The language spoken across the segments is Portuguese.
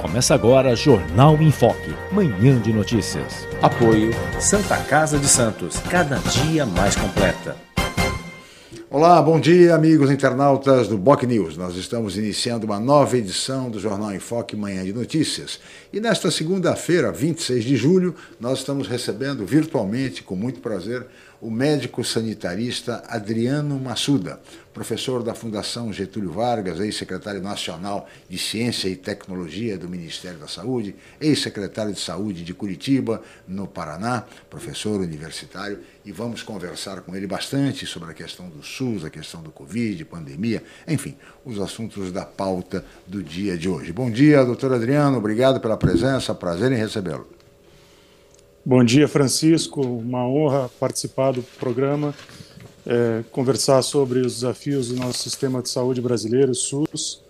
Começa agora Jornal em Foque, manhã de notícias. Apoio Santa Casa de Santos, cada dia mais completa. Olá, bom dia, amigos internautas do Boc News. Nós estamos iniciando uma nova edição do Jornal em Foque Manhã de Notícias. E nesta segunda-feira, 26 de julho, nós estamos recebendo virtualmente, com muito prazer, o médico sanitarista Adriano Massuda, professor da Fundação Getúlio Vargas, ex-secretário nacional de Ciência e Tecnologia do Ministério da Saúde, ex-secretário de Saúde de Curitiba, no Paraná, professor universitário, e vamos conversar com ele bastante sobre a questão do SUS, a questão do Covid, pandemia, enfim, os assuntos da pauta do dia de hoje. Bom dia, doutor Adriano, obrigado pela presença, prazer em recebê-lo. Bom dia, Francisco. Uma honra participar do programa, é, conversar sobre os desafios do nosso sistema de saúde brasileiro, SUS.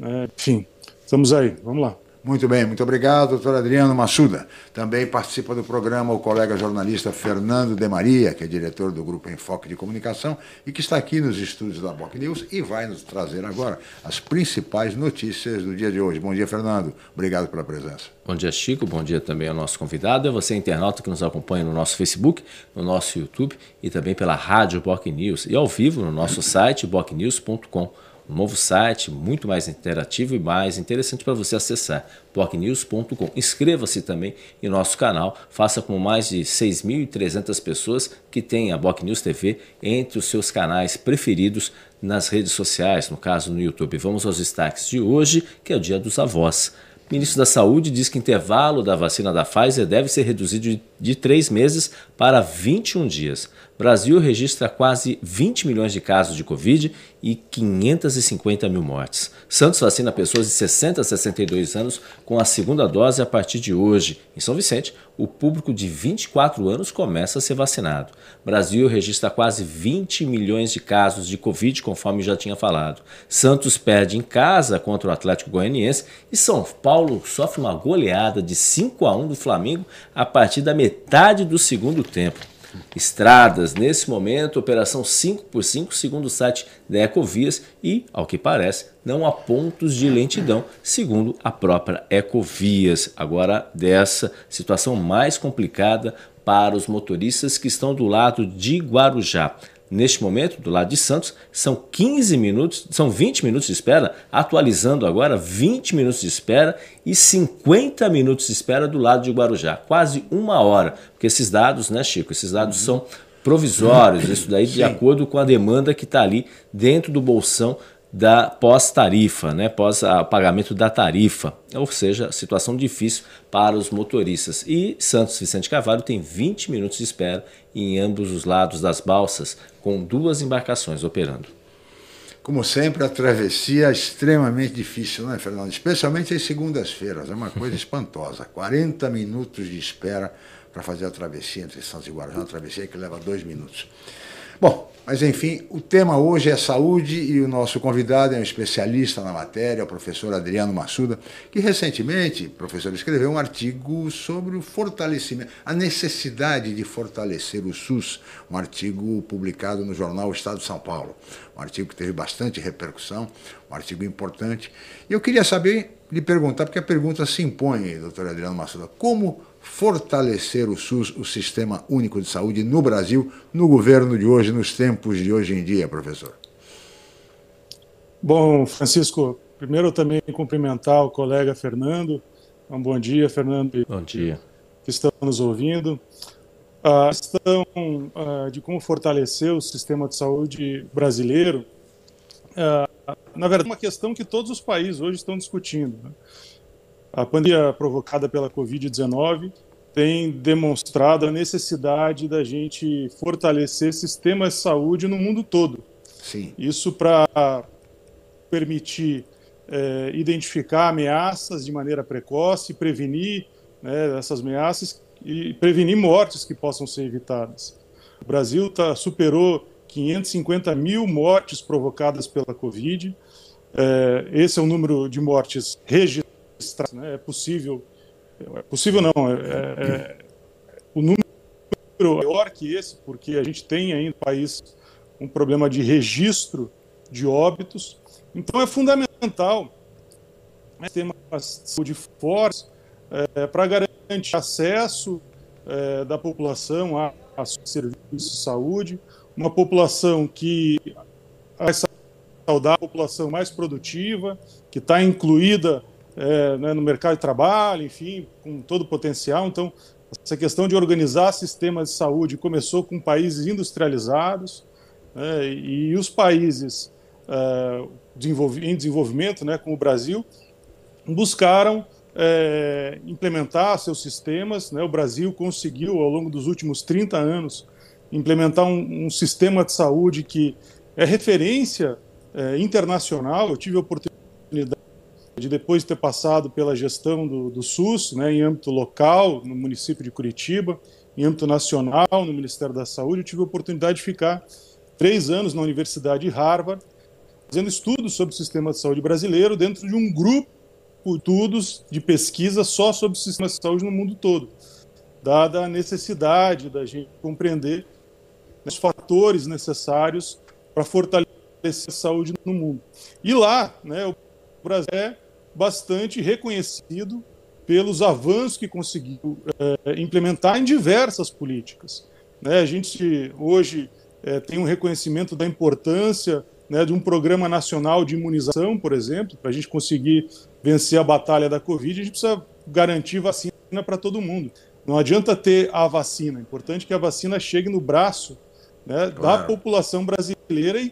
É, enfim, estamos aí. Vamos lá. Muito bem, muito obrigado, doutor Adriano Massuda. Também participa do programa o colega jornalista Fernando De Maria, que é diretor do Grupo Enfoque de Comunicação e que está aqui nos estúdios da Boc News e vai nos trazer agora as principais notícias do dia de hoje. Bom dia, Fernando. Obrigado pela presença. Bom dia, Chico. Bom dia também ao nosso convidado. É você, internauta, que nos acompanha no nosso Facebook, no nosso YouTube e também pela Rádio Boc News e ao vivo no nosso site bocnews.com um novo site muito mais interativo e mais interessante para você acessar, blognews.com. Inscreva-se também em nosso canal, faça com mais de 6.300 pessoas que têm a Block News TV entre os seus canais preferidos nas redes sociais, no caso no YouTube. Vamos aos destaques de hoje, que é o Dia dos Avós. O ministro da Saúde diz que o intervalo da vacina da Pfizer deve ser reduzido de 3 meses para 21 dias. Brasil registra quase 20 milhões de casos de Covid e 550 mil mortes. Santos vacina pessoas de 60 a 62 anos com a segunda dose a partir de hoje. Em São Vicente, o público de 24 anos começa a ser vacinado. Brasil registra quase 20 milhões de casos de Covid, conforme já tinha falado. Santos perde em casa contra o Atlético Goianiense e São Paulo sofre uma goleada de 5 a 1 do Flamengo a partir da metade do segundo tempo. Estradas, nesse momento, operação 5 por 5 segundo o site da Ecovias, e, ao que parece, não há pontos de lentidão, segundo a própria Ecovias. Agora, dessa situação mais complicada para os motoristas que estão do lado de Guarujá. Neste momento, do lado de Santos, são 15 minutos, são 20 minutos de espera, atualizando agora 20 minutos de espera e 50 minutos de espera do lado de Guarujá, quase uma hora, porque esses dados, né, Chico, esses dados são provisórios, isso daí de acordo com a demanda que está ali dentro do bolsão da pós-tarifa, né, pós o pagamento da tarifa, ou seja, situação difícil para os motoristas. E Santos Vicente Carvalho tem 20 minutos de espera em ambos os lados das balsas, com duas embarcações operando. Como sempre, a travessia é extremamente difícil, não é, Fernando? Especialmente às segundas-feiras, é uma coisa espantosa. 40 minutos de espera para fazer a travessia entre Santos e Guarujá, uma travessia que leva dois minutos. Bom, mas enfim, o tema hoje é saúde e o nosso convidado é um especialista na matéria, o professor Adriano Massuda, que recentemente, professor, escreveu um artigo sobre o fortalecimento, a necessidade de fortalecer o SUS, um artigo publicado no jornal Estado de São Paulo, um artigo que teve bastante repercussão, um artigo importante. E eu queria saber, lhe perguntar, porque a pergunta se impõe, doutor Adriano Massuda, como fortalecer o SUS, o Sistema Único de Saúde, no Brasil, no governo de hoje, nos tempos de hoje em dia, professor? Bom, Francisco, primeiro também cumprimentar o colega Fernando. Um bom dia, Fernando. Bom dia. Que estão nos ouvindo. A questão uh, de como fortalecer o sistema de saúde brasileiro, uh, na verdade, é uma questão que todos os países hoje estão discutindo. A pandemia provocada pela Covid-19 tem demonstrado a necessidade da gente fortalecer sistemas de saúde no mundo todo. Sim. Isso para permitir é, identificar ameaças de maneira precoce, prevenir né, essas ameaças e prevenir mortes que possam ser evitadas. O Brasil tá, superou 550 mil mortes provocadas pela Covid. É, esse é o número de mortes registradas. Né? É possível, é possível não, é, é, é o número é maior que esse, porque a gente tem ainda no país um problema de registro de óbitos. Então é fundamental ter uma saúde forte é, para garantir acesso é, da população a, a serviços de saúde, uma população que vai saudar a população mais produtiva, que está incluída é, né, no mercado de trabalho, enfim, com todo o potencial. Então, essa questão de organizar sistemas de saúde começou com países industrializados né, e os países uh, em desenvolvimento, né, como o Brasil, buscaram é, implementar seus sistemas. Né? O Brasil conseguiu, ao longo dos últimos 30 anos, implementar um, um sistema de saúde que é referência é, internacional. Eu tive a oportunidade de, depois de ter passado pela gestão do, do SUS, né, em âmbito local, no município de Curitiba, em âmbito nacional, no Ministério da Saúde, eu tive a oportunidade de ficar três anos na Universidade de Harvard, fazendo estudos sobre o sistema de saúde brasileiro dentro de um grupo de estudos de pesquisa só sobre o sistema de saúde no mundo todo, dada a necessidade da gente compreender os fatores necessários para fortalecer a saúde no mundo. E lá, né, o Brasil é bastante reconhecido pelos avanços que conseguiu é, implementar em diversas políticas. Né, a gente hoje é, tem um reconhecimento da importância né, de um programa nacional de imunização, por exemplo, para a gente conseguir vencer a batalha da Covid, a gente precisa garantir vacina para todo mundo. Não adianta ter a vacina, é importante que a vacina chegue no braço né, claro. da população brasileira e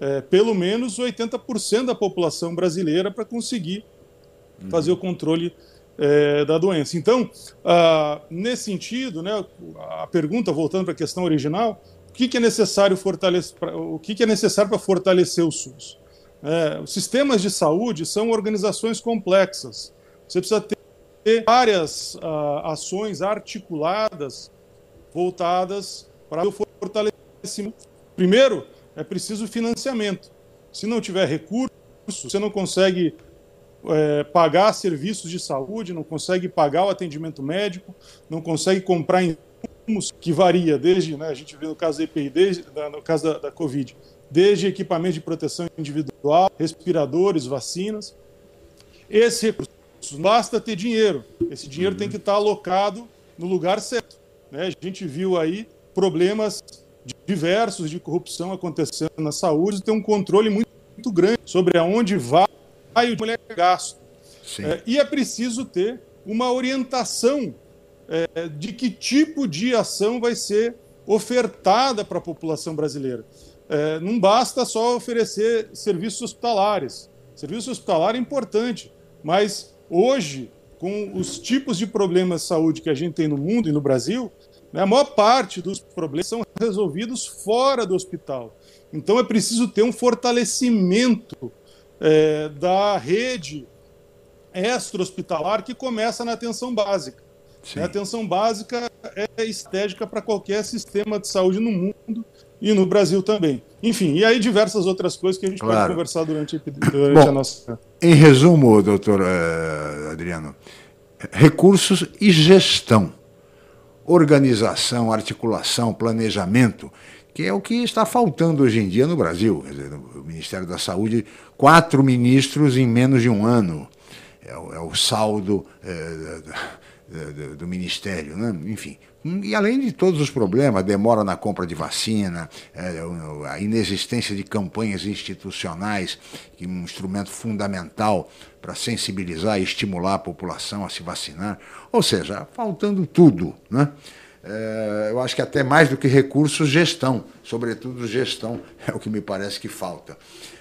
é, pelo menos 80% da população brasileira para conseguir uhum. fazer o controle é, da doença. Então, ah, nesse sentido, né, a pergunta, voltando para a questão original, que, que é necessário fortalecer, o que, que é necessário para fortalecer o SUS? É, os sistemas de saúde são organizações complexas. Você precisa ter várias uh, ações articuladas voltadas para o fortalecimento. Primeiro, é preciso financiamento. Se não tiver recurso, você não consegue é, pagar serviços de saúde, não consegue pagar o atendimento médico, não consegue comprar que varia desde, né, a gente vê no caso da EPI, desde, no caso da, da Covid, desde equipamentos de proteção individual, respiradores, vacinas. Esse recurso basta ter dinheiro. Esse dinheiro uhum. tem que estar alocado no lugar certo. Né? A gente viu aí problemas diversos de corrupção acontecendo na saúde, tem um controle muito, muito grande sobre aonde vai o dinheiro gasto. É, e é preciso ter uma orientação é, de que tipo de ação vai ser ofertada para a população brasileira. É, não basta só oferecer serviços hospitalares. Serviço hospitalar é importante, mas hoje, com os tipos de problemas de saúde que a gente tem no mundo e no Brasil, a maior parte dos problemas são resolvidos fora do hospital. Então é preciso ter um fortalecimento é, da rede extra-hospitalar que começa na atenção básica. Sim. A atenção básica é estratégica para qualquer sistema de saúde no mundo e no Brasil também. Enfim, e aí diversas outras coisas que a gente claro. pode conversar durante, durante Bom, a nossa. Em resumo, doutor uh, Adriano, recursos e gestão, organização, articulação, planejamento, que é o que está faltando hoje em dia no Brasil. Dizer, no Ministério da Saúde, quatro ministros em menos de um ano. É o, é o saldo. É, do, do, Ministério, né? enfim. E além de todos os problemas, demora na compra de vacina, é, a inexistência de campanhas institucionais, que é um instrumento fundamental para sensibilizar e estimular a população a se vacinar. Ou seja, faltando tudo. Né? É, eu acho que até mais do que recursos, gestão, sobretudo gestão, é o que me parece que falta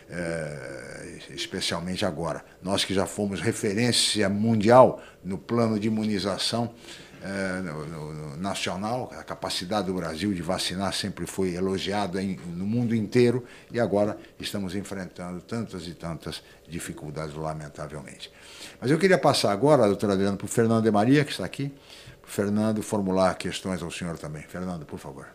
é, especialmente agora. Nós que já fomos referência mundial no plano de imunização, é, no, no, nacional, a capacidade do Brasil de vacinar sempre foi elogiada em, no mundo inteiro e agora estamos enfrentando tantas e tantas dificuldades, lamentavelmente. Mas eu queria passar agora, doutor Adriano, para o Fernando de Maria, que está aqui, para o Fernando formular questões ao senhor também. Fernando, por favor.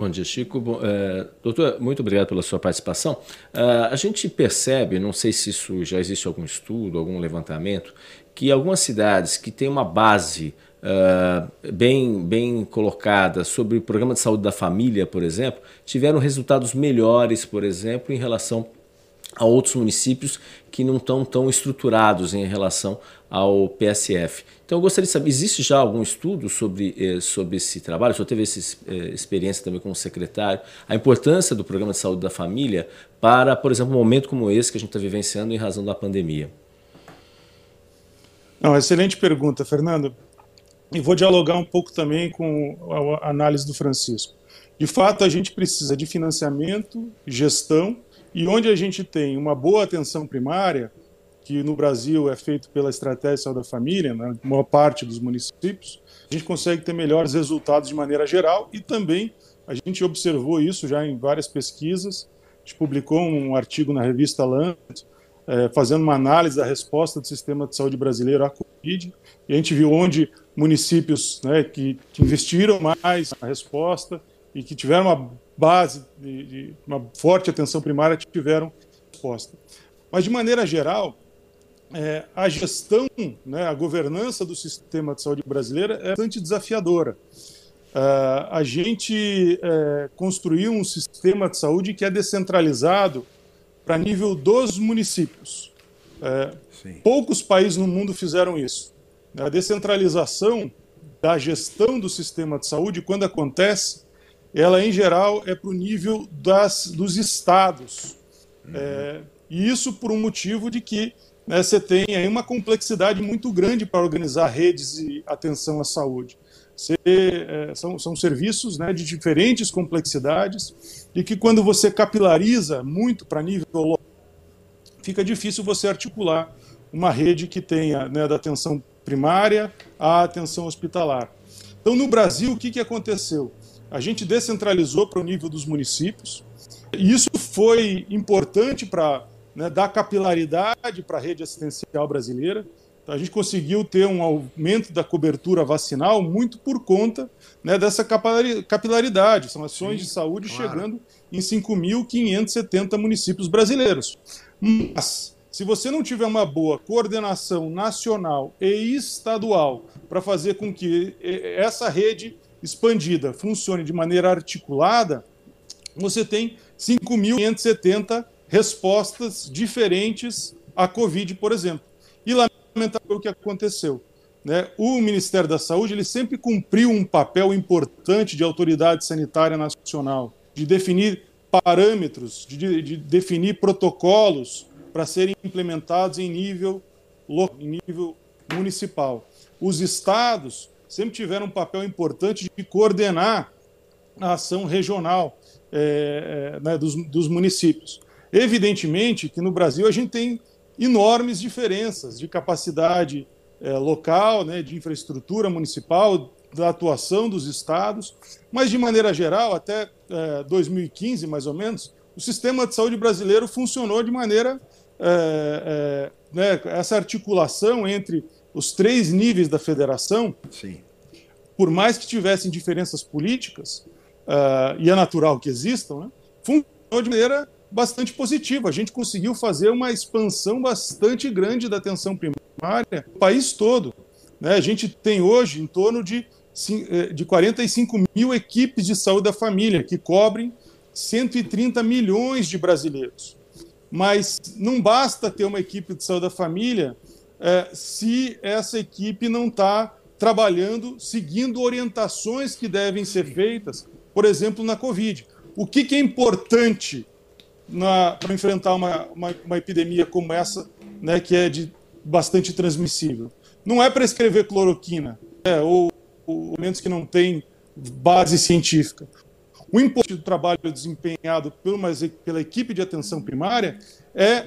Bom dia, Chico. Bom, é, doutor, muito obrigado pela sua participação. Uh, a gente percebe, não sei se isso já existe algum estudo, algum levantamento, que algumas cidades que têm uma base uh, bem, bem colocada sobre o programa de saúde da família, por exemplo, tiveram resultados melhores, por exemplo, em relação a outros municípios que não estão tão estruturados em relação ao PSF. Então eu gostaria de saber, existe já algum estudo sobre, eh, sobre esse trabalho? O senhor teve essa eh, experiência também como secretário, a importância do programa de saúde da família para, por exemplo, um momento como esse que a gente está vivenciando em razão da pandemia? Não, excelente pergunta, Fernando. E vou dialogar um pouco também com a análise do Francisco. De fato, a gente precisa de financiamento, gestão, e onde a gente tem uma boa atenção primária, que no Brasil é feito pela Estratégia de Saúde da Família, na maior parte dos municípios, a gente consegue ter melhores resultados de maneira geral e também a gente observou isso já em várias pesquisas. A gente publicou um artigo na revista Lancet, é, fazendo uma análise da resposta do sistema de saúde brasileiro à Covid, e a gente viu onde municípios né, que, que investiram mais na resposta e que tiveram uma base de, de uma forte atenção primária tiveram resposta. Mas, de maneira geral, é, a gestão, né, a governança do sistema de saúde brasileira é bastante desafiadora. Uh, a gente uh, construiu um sistema de saúde que é descentralizado para nível dos municípios. Uh, poucos países no mundo fizeram isso. A descentralização da gestão do sistema de saúde, quando acontece, ela em geral é para o nível das, dos estados. Uhum. É, e isso por um motivo de que né, você tem aí uma complexidade muito grande para organizar redes de atenção à saúde. Você, é, são, são serviços né, de diferentes complexidades e que quando você capilariza muito para nível local, fica difícil você articular uma rede que tenha né, da atenção primária à atenção hospitalar. Então, no Brasil, o que, que aconteceu? A gente descentralizou para o nível dos municípios, e isso foi importante para né, dar capilaridade para a rede assistencial brasileira. Então, a gente conseguiu ter um aumento da cobertura vacinal muito por conta né, dessa capilaridade. São ações Sim, de saúde claro. chegando em 5.570 municípios brasileiros. Mas, se você não tiver uma boa coordenação nacional e estadual para fazer com que essa rede expandida funcione de maneira articulada, você tem 5.570 respostas diferentes à Covid, por exemplo. E lamentável o que aconteceu. Né? O Ministério da Saúde ele sempre cumpriu um papel importante de autoridade sanitária nacional, de definir parâmetros, de, de definir protocolos para serem implementados em nível, em nível municipal. Os estados sempre tiveram um papel importante de coordenar a ação regional é, é, né, dos, dos municípios. Evidentemente que no Brasil a gente tem enormes diferenças de capacidade é, local, né, de infraestrutura municipal, da atuação dos estados, mas de maneira geral, até é, 2015 mais ou menos, o sistema de saúde brasileiro funcionou de maneira é, é né, essa articulação entre os três níveis da federação, Sim. por mais que tivessem diferenças políticas, uh, e é natural que existam, né, funcionou de maneira bastante positiva. A gente conseguiu fazer uma expansão bastante grande da atenção primária no país todo. Né? A gente tem hoje em torno de, eh, de 45 mil equipes de saúde da família, que cobrem 130 milhões de brasileiros. Mas não basta ter uma equipe de saúde da família é, se essa equipe não está trabalhando, seguindo orientações que devem ser feitas, por exemplo, na Covid. O que, que é importante para enfrentar uma, uma, uma, epidemia como essa, né, que é de bastante transmissível. Não é prescrever cloroquina, né, ou, ou elementos que não têm base científica. O importante do trabalho desempenhado pela equipe de atenção primária é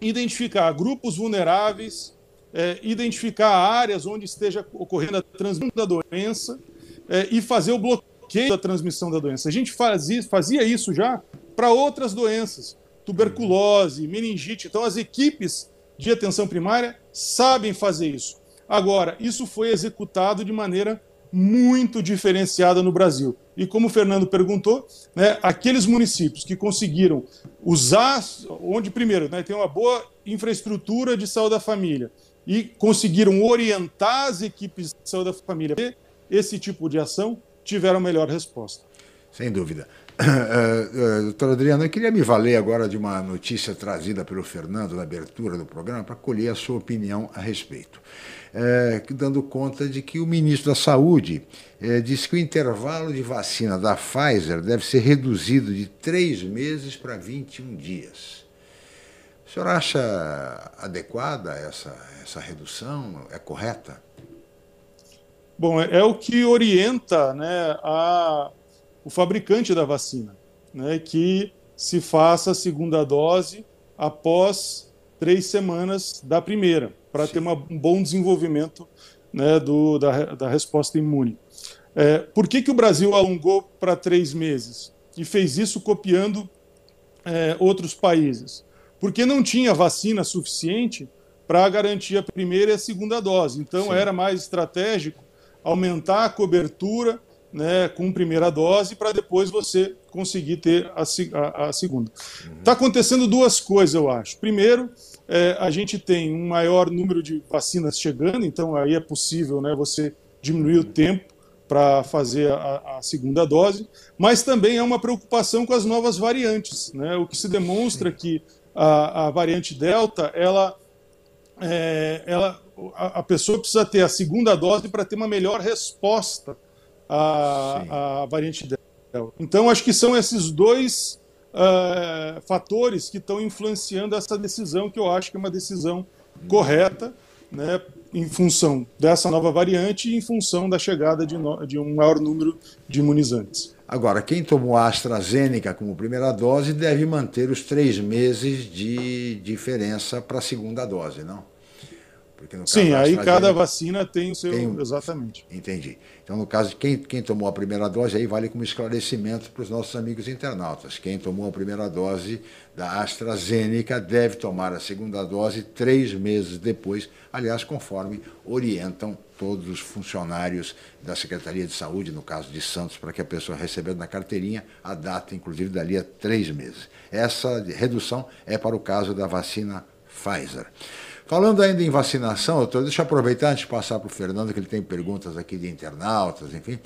identificar grupos vulneráveis é, identificar áreas onde esteja ocorrendo a transmissão da doença é, e fazer o bloqueio da transmissão da doença. A gente fazia, fazia isso já para outras doenças, tuberculose, meningite. Então, as equipes de atenção primária sabem fazer isso. Agora, isso foi executado de maneira muito diferenciada no Brasil. E como o Fernando perguntou, né, aqueles municípios que conseguiram usar, onde primeiro né, tem uma boa infraestrutura de saúde da família e conseguiram orientar as equipes de saúde da família esse tipo de ação, tiveram melhor resposta. Sem dúvida. Uh, uh, doutor Adriano, eu queria me valer agora de uma notícia trazida pelo Fernando na abertura do programa para colher a sua opinião a respeito. Uh, dando conta de que o ministro da Saúde disse que o intervalo de vacina da Pfizer deve ser reduzido de três meses para 21 dias. O senhor acha adequada essa, essa redução? É correta? Bom, é, é o que orienta né, a o fabricante da vacina, né, que se faça a segunda dose após três semanas da primeira, para ter uma, um bom desenvolvimento né, do, da, da resposta imune. É, por que, que o Brasil alongou para três meses? E fez isso copiando é, outros países? Porque não tinha vacina suficiente para garantir a primeira e a segunda dose. Então Sim. era mais estratégico aumentar a cobertura né, com primeira dose para depois você conseguir ter a, a, a segunda. Está acontecendo duas coisas, eu acho. Primeiro, é, a gente tem um maior número de vacinas chegando, então aí é possível né, você diminuir o tempo para fazer a, a, segunda dose, mas também é uma preocupação com as novas variantes, né? O que se demonstra que a, a variante Delta, ela, é, ela, a, a pessoa precisa ter a segunda dose para ter uma melhor resposta a, a variante Delta. Então, acho que são esses dois uh, fatores que estão influenciando essa decisão, que eu acho que é uma decisão correta, né, em função dessa nova variante e em função da chegada de, no, de um maior número de imunizantes. Agora, quem tomou a AstraZeneca como primeira dose deve manter os três meses de diferença para a segunda dose, não? Sim, aí cada vacina tem o seu. Tem, exatamente. Entendi. Então, no caso de quem, quem tomou a primeira dose, aí vale como esclarecimento para os nossos amigos internautas. Quem tomou a primeira dose da AstraZeneca deve tomar a segunda dose três meses depois, aliás, conforme orientam todos os funcionários da Secretaria de Saúde, no caso de Santos, para que a pessoa recebendo na carteirinha a data, inclusive, dali a três meses. Essa redução é para o caso da vacina Pfizer. Falando ainda em vacinação, doutor, deixa eu aproveitar antes de passar para o Fernando, que ele tem perguntas aqui de internautas, enfim,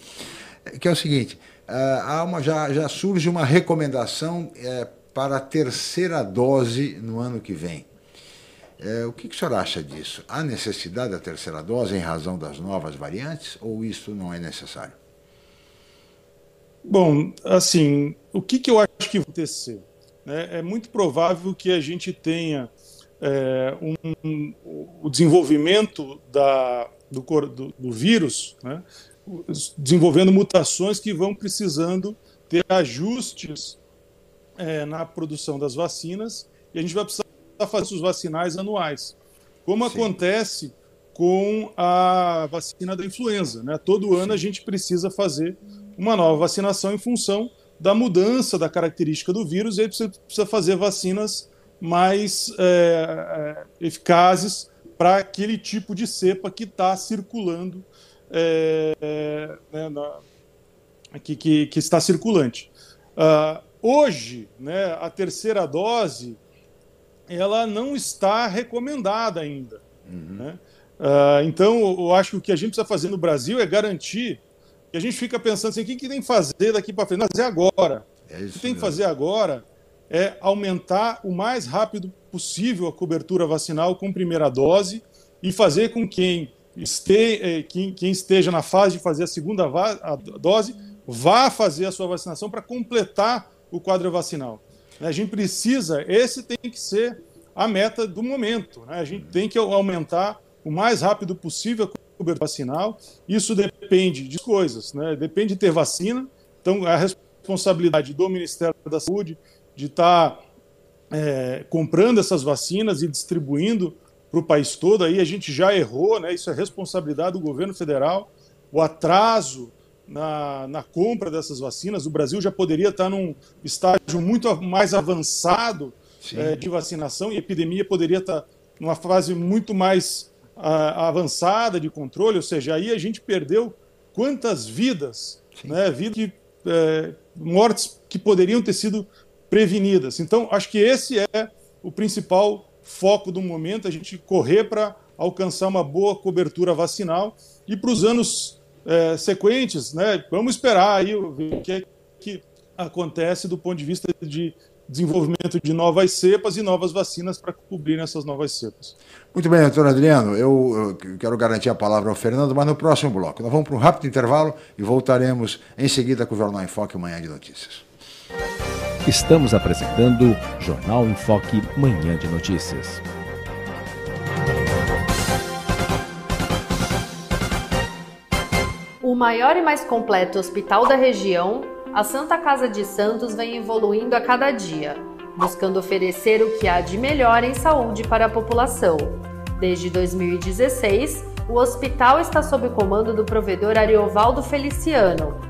que é o seguinte: uh, há uma, já, já surge uma recomendação uh, para a terceira dose no ano que vem. Uh, o que, que o senhor acha disso? Há necessidade da terceira dose em razão das novas variantes ou isso não é necessário? Bom, assim, o que, que eu acho que vai acontecer? É, é muito provável que a gente tenha é, um, o desenvolvimento da, do, do, do vírus, né, desenvolvendo mutações que vão precisando ter ajustes é, na produção das vacinas e a gente vai precisar fazer os vacinais anuais, como Sim. acontece com a vacina da influenza. Né? Todo ano a gente precisa fazer uma nova vacinação em função da mudança da característica do vírus e aí precisa fazer vacinas mais é, é, eficazes para aquele tipo de cepa que está circulando, é, né, na, que, que, que, está circulante. Uh, hoje, né, a terceira dose ela não está recomendada ainda. Uhum. Né? Uh, então, eu acho que o que a gente precisa fazer no Brasil é garantir que a gente fica pensando assim, o que, que tem que fazer daqui para frente? Fazer agora. É o que tem que fazer agora é aumentar o mais rápido possível a cobertura vacinal com primeira dose e fazer com quem, eh, quem, quem esteja na fase de fazer a segunda a dose vá fazer a sua vacinação para completar o quadro vacinal. A gente precisa, esse tem que ser a meta do momento. Né? A gente tem que aumentar o mais rápido possível a cobertura vacinal. Isso depende de coisas, né? depende de ter vacina. Então, a responsabilidade do Ministério da Saúde de estar tá, é, comprando essas vacinas e distribuindo para o país todo. Aí a gente já errou, né? Isso é responsabilidade do governo federal. O atraso na, na compra dessas vacinas, o Brasil já poderia estar num estágio muito mais avançado é, de vacinação e a epidemia poderia estar numa fase muito mais a, avançada de controle, ou seja, aí a gente perdeu quantas vidas, né, vidas que, é, mortes que poderiam ter sido prevenidas. Então, acho que esse é o principal foco do momento, a gente correr para alcançar uma boa cobertura vacinal e para os anos é, sequentes, né, vamos esperar aí o que, é que acontece do ponto de vista de desenvolvimento de novas cepas e novas vacinas para cobrir essas novas cepas. Muito bem, doutor Adriano, eu, eu, quero garantir a palavra ao Fernando, mas no próximo bloco. Nós vamos para um rápido intervalo e voltaremos em seguida com o Jornal em Foque Manhã de Notícias. Estamos apresentando Jornal em Foque Manhã de Notícias. O maior e mais completo hospital da região a Santa Casa de Santos vem evoluindo a cada dia, buscando oferecer o que há de melhor em saúde para a população. Desde 2016, o hospital está sob o comando do provedor Ariovaldo Feliciano,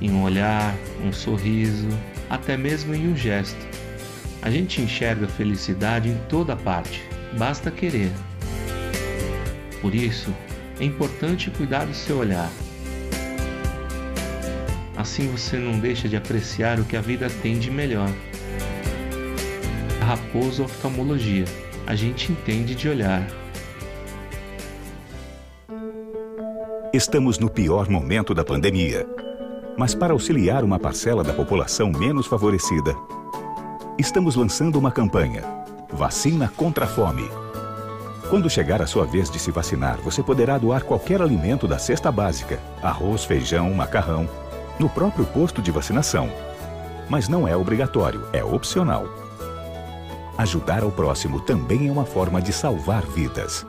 em um olhar, um sorriso, até mesmo em um gesto. A gente enxerga felicidade em toda parte, basta querer. Por isso, é importante cuidar do seu olhar. Assim você não deixa de apreciar o que a vida tem de melhor. Raposo Oftalmologia a gente entende de olhar. Estamos no pior momento da pandemia. Mas para auxiliar uma parcela da população menos favorecida, estamos lançando uma campanha: Vacina contra a Fome. Quando chegar a sua vez de se vacinar, você poderá doar qualquer alimento da cesta básica, arroz, feijão, macarrão, no próprio posto de vacinação. Mas não é obrigatório, é opcional. Ajudar ao próximo também é uma forma de salvar vidas.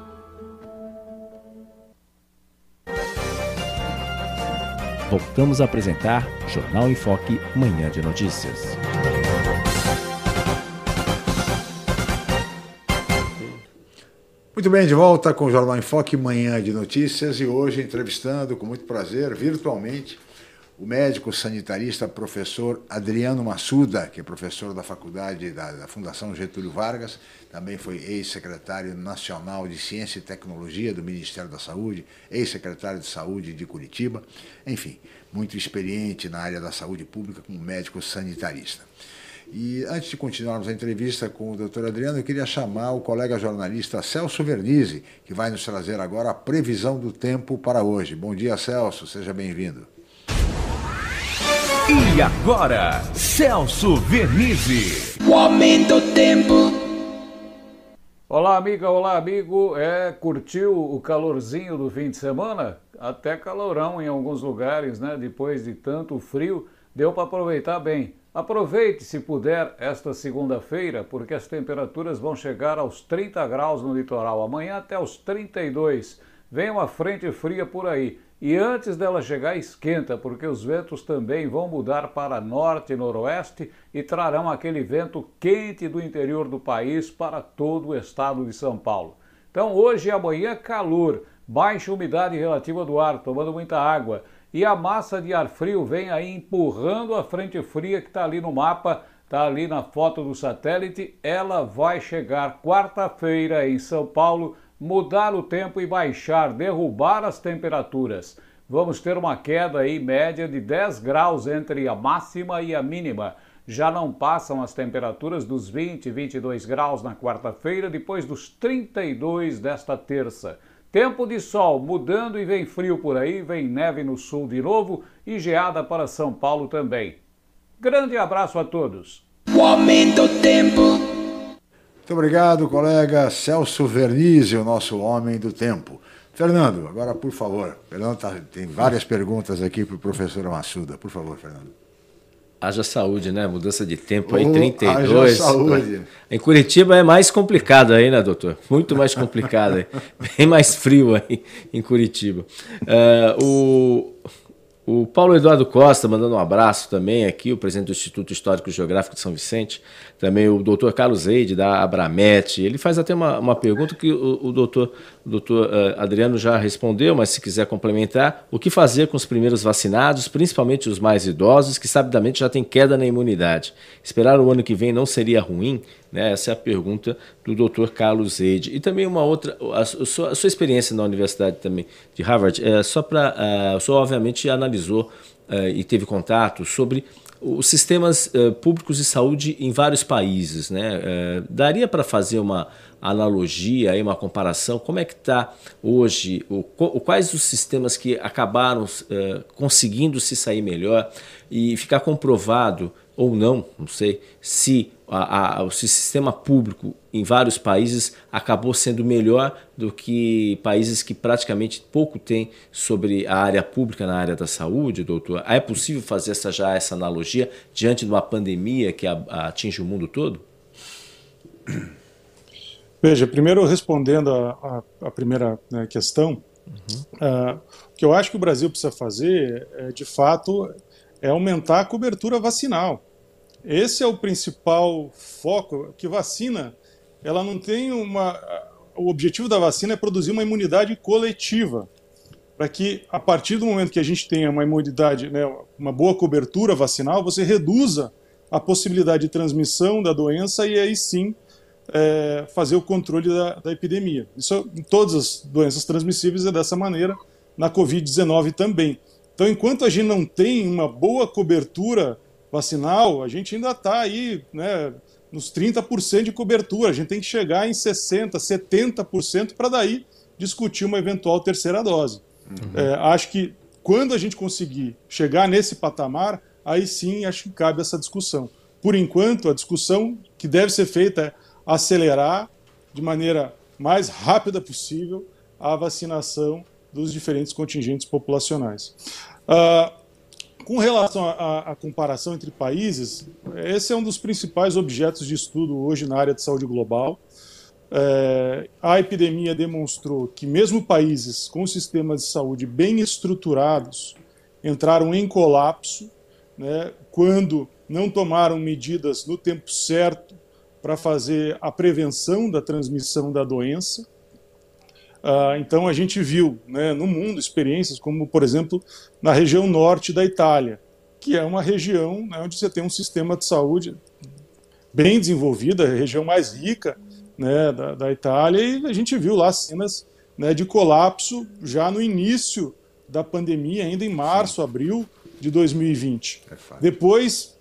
Voltamos a apresentar Jornal em Foque, Manhã de Notícias. Muito bem, de volta com o Jornal em Foque, Manhã de Notícias, e hoje entrevistando com muito prazer, virtualmente, o médico sanitarista professor Adriano Massuda, que é professor da faculdade da, da Fundação Getúlio Vargas, também foi ex-secretário nacional de Ciência e Tecnologia do Ministério da Saúde, ex-secretário de Saúde de Curitiba, enfim, muito experiente na área da saúde pública como médico sanitarista. E antes de continuarmos a entrevista com o doutor Adriano, eu queria chamar o colega jornalista Celso Vernizzi, que vai nos trazer agora a previsão do tempo para hoje. Bom dia, Celso, seja bem-vindo. E agora, Celso Vernizzi. O aumento do tempo. Olá, amiga, olá, amigo. É, curtiu o calorzinho do fim de semana? Até calorão em alguns lugares, né? Depois de tanto frio, deu para aproveitar bem. Aproveite, se puder, esta segunda-feira, porque as temperaturas vão chegar aos 30 graus no litoral, amanhã até aos 32. Vem uma frente fria por aí. E antes dela chegar, esquenta, porque os ventos também vão mudar para norte e noroeste e trarão aquele vento quente do interior do país para todo o estado de São Paulo. Então, hoje e amanhã, calor, baixa umidade relativa do ar, tomando muita água. E a massa de ar frio vem aí empurrando a frente fria que está ali no mapa, está ali na foto do satélite. Ela vai chegar quarta-feira em São Paulo mudar o tempo e baixar, derrubar as temperaturas. Vamos ter uma queda aí média de 10 graus entre a máxima e a mínima. já não passam as temperaturas dos 20 e 22 graus na quarta-feira, depois dos 32 desta terça. Tempo de sol mudando e vem frio por aí, vem neve no sul de novo e geada para São Paulo também. Grande abraço a todos. O aumento do tempo. Muito obrigado, colega Celso Vernizzi, o nosso homem do tempo. Fernando, agora por favor. Fernando tá, tem várias perguntas aqui para o professor Massuda. Por favor, Fernando. Haja saúde, né? Mudança de tempo aí, oh, 32. Haja saúde. Em Curitiba é mais complicado aí, né, doutor? Muito mais complicado aí. Bem mais frio aí em Curitiba. Uh, o, o Paulo Eduardo Costa, mandando um abraço também aqui, o presidente do Instituto Histórico e Geográfico de São Vicente, também o doutor Carlos Eide, da Abramet. Ele faz até uma, uma pergunta que o, o doutor, o doutor uh, Adriano já respondeu, mas se quiser complementar, o que fazer com os primeiros vacinados, principalmente os mais idosos, que sabidamente já têm queda na imunidade? Esperar o ano que vem não seria ruim? Né? Essa é a pergunta do Dr. Carlos Eide. E também uma outra, a sua, a sua experiência na Universidade também de Harvard, é, só para, uh, o senhor obviamente analisou uh, e teve contato sobre os sistemas uh, públicos de saúde em vários países. Né? Uh, daria para fazer uma analogia, aí, uma comparação? Como é que está hoje? O, quais os sistemas que acabaram uh, conseguindo se sair melhor e ficar comprovado ou não, não sei, se a, a, o sistema público em vários países acabou sendo melhor do que países que praticamente pouco têm sobre a área pública na área da saúde, doutor? É possível fazer essa, já essa analogia diante de uma pandemia que a, atinge o mundo todo? Veja, primeiro respondendo a, a primeira né, questão, uhum. uh, o que eu acho que o Brasil precisa fazer, é, de fato, é aumentar a cobertura vacinal. Esse é o principal foco, que vacina, ela não tem uma... O objetivo da vacina é produzir uma imunidade coletiva, para que, a partir do momento que a gente tenha uma imunidade, né, uma boa cobertura vacinal, você reduza a possibilidade de transmissão da doença e aí sim é, fazer o controle da, da, epidemia. Isso em todas as doenças transmissíveis é dessa maneira, na Covid-19 também. Então, enquanto a gente não tem uma boa cobertura vacinal, a gente ainda está aí né, nos 30% de cobertura. A gente tem que chegar em 60%, 70% para daí discutir uma eventual terceira dose. Uhum. É, acho que quando a gente conseguir chegar nesse patamar, aí sim acho que cabe essa discussão. Por enquanto, a discussão que deve ser feita é acelerar de maneira mais rápida possível a vacinação dos diferentes contingentes populacionais. Uh, com relação à comparação entre países, esse é um dos principais objetos de estudo hoje na área de saúde global. É, a epidemia demonstrou que, mesmo países com sistemas de saúde bem estruturados, entraram em colapso né, quando não tomaram medidas no tempo certo para fazer a prevenção da transmissão da doença. Uh, então a gente viu né, no mundo experiências como, por exemplo, na região norte da Itália, que é uma região né, onde você tem um sistema de saúde bem desenvolvido, a região mais rica né, da, da, Itália, e a gente viu lá cenas né, de colapso já no início da pandemia, ainda em março, abril de 2020. É Depois,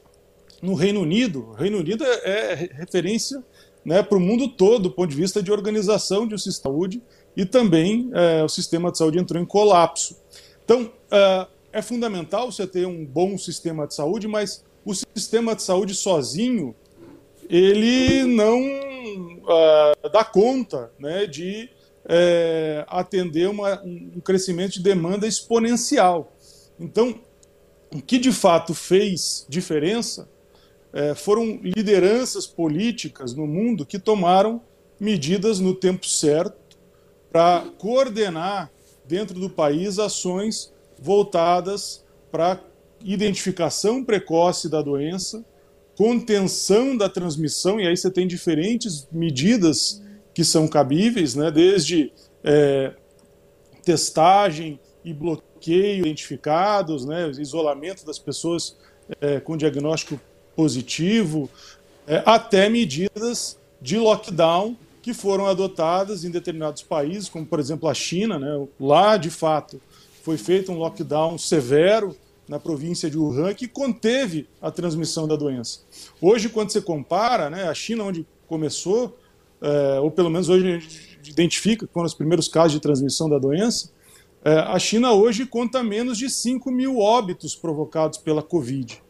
no Reino Unido, o Reino Unido é, é referência né, para o mundo todo do ponto de vista de organização de um sistema de saúde e também é, o sistema de saúde entrou em colapso. Então, é, é fundamental você ter um bom sistema de saúde, mas o sistema de saúde sozinho ele não uh, dá conta né, de é, atender uma, um crescimento de demanda exponencial. Então, o que de fato fez diferença é, foram lideranças políticas no mundo que tomaram medidas no tempo certo para coordenar dentro do país ações voltadas para identificação precoce da doença, contenção da transmissão, e aí você tem diferentes medidas que são cabíveis, né, desde é, testagem e bloqueio identificados, né, isolamento das pessoas é, com diagnóstico positivo, é, até medidas de lockdown que foram adotadas em determinados países, como por exemplo a China. Né? Lá, de fato, foi feito um lockdown severo na província de Wuhan, que conteve a transmissão da doença. Hoje, quando você compara, né, a China, onde começou, é, ou pelo menos hoje a gente identifica com os primeiros casos de transmissão da doença, é, a China hoje conta menos de 5 mil óbitos provocados pela Covid.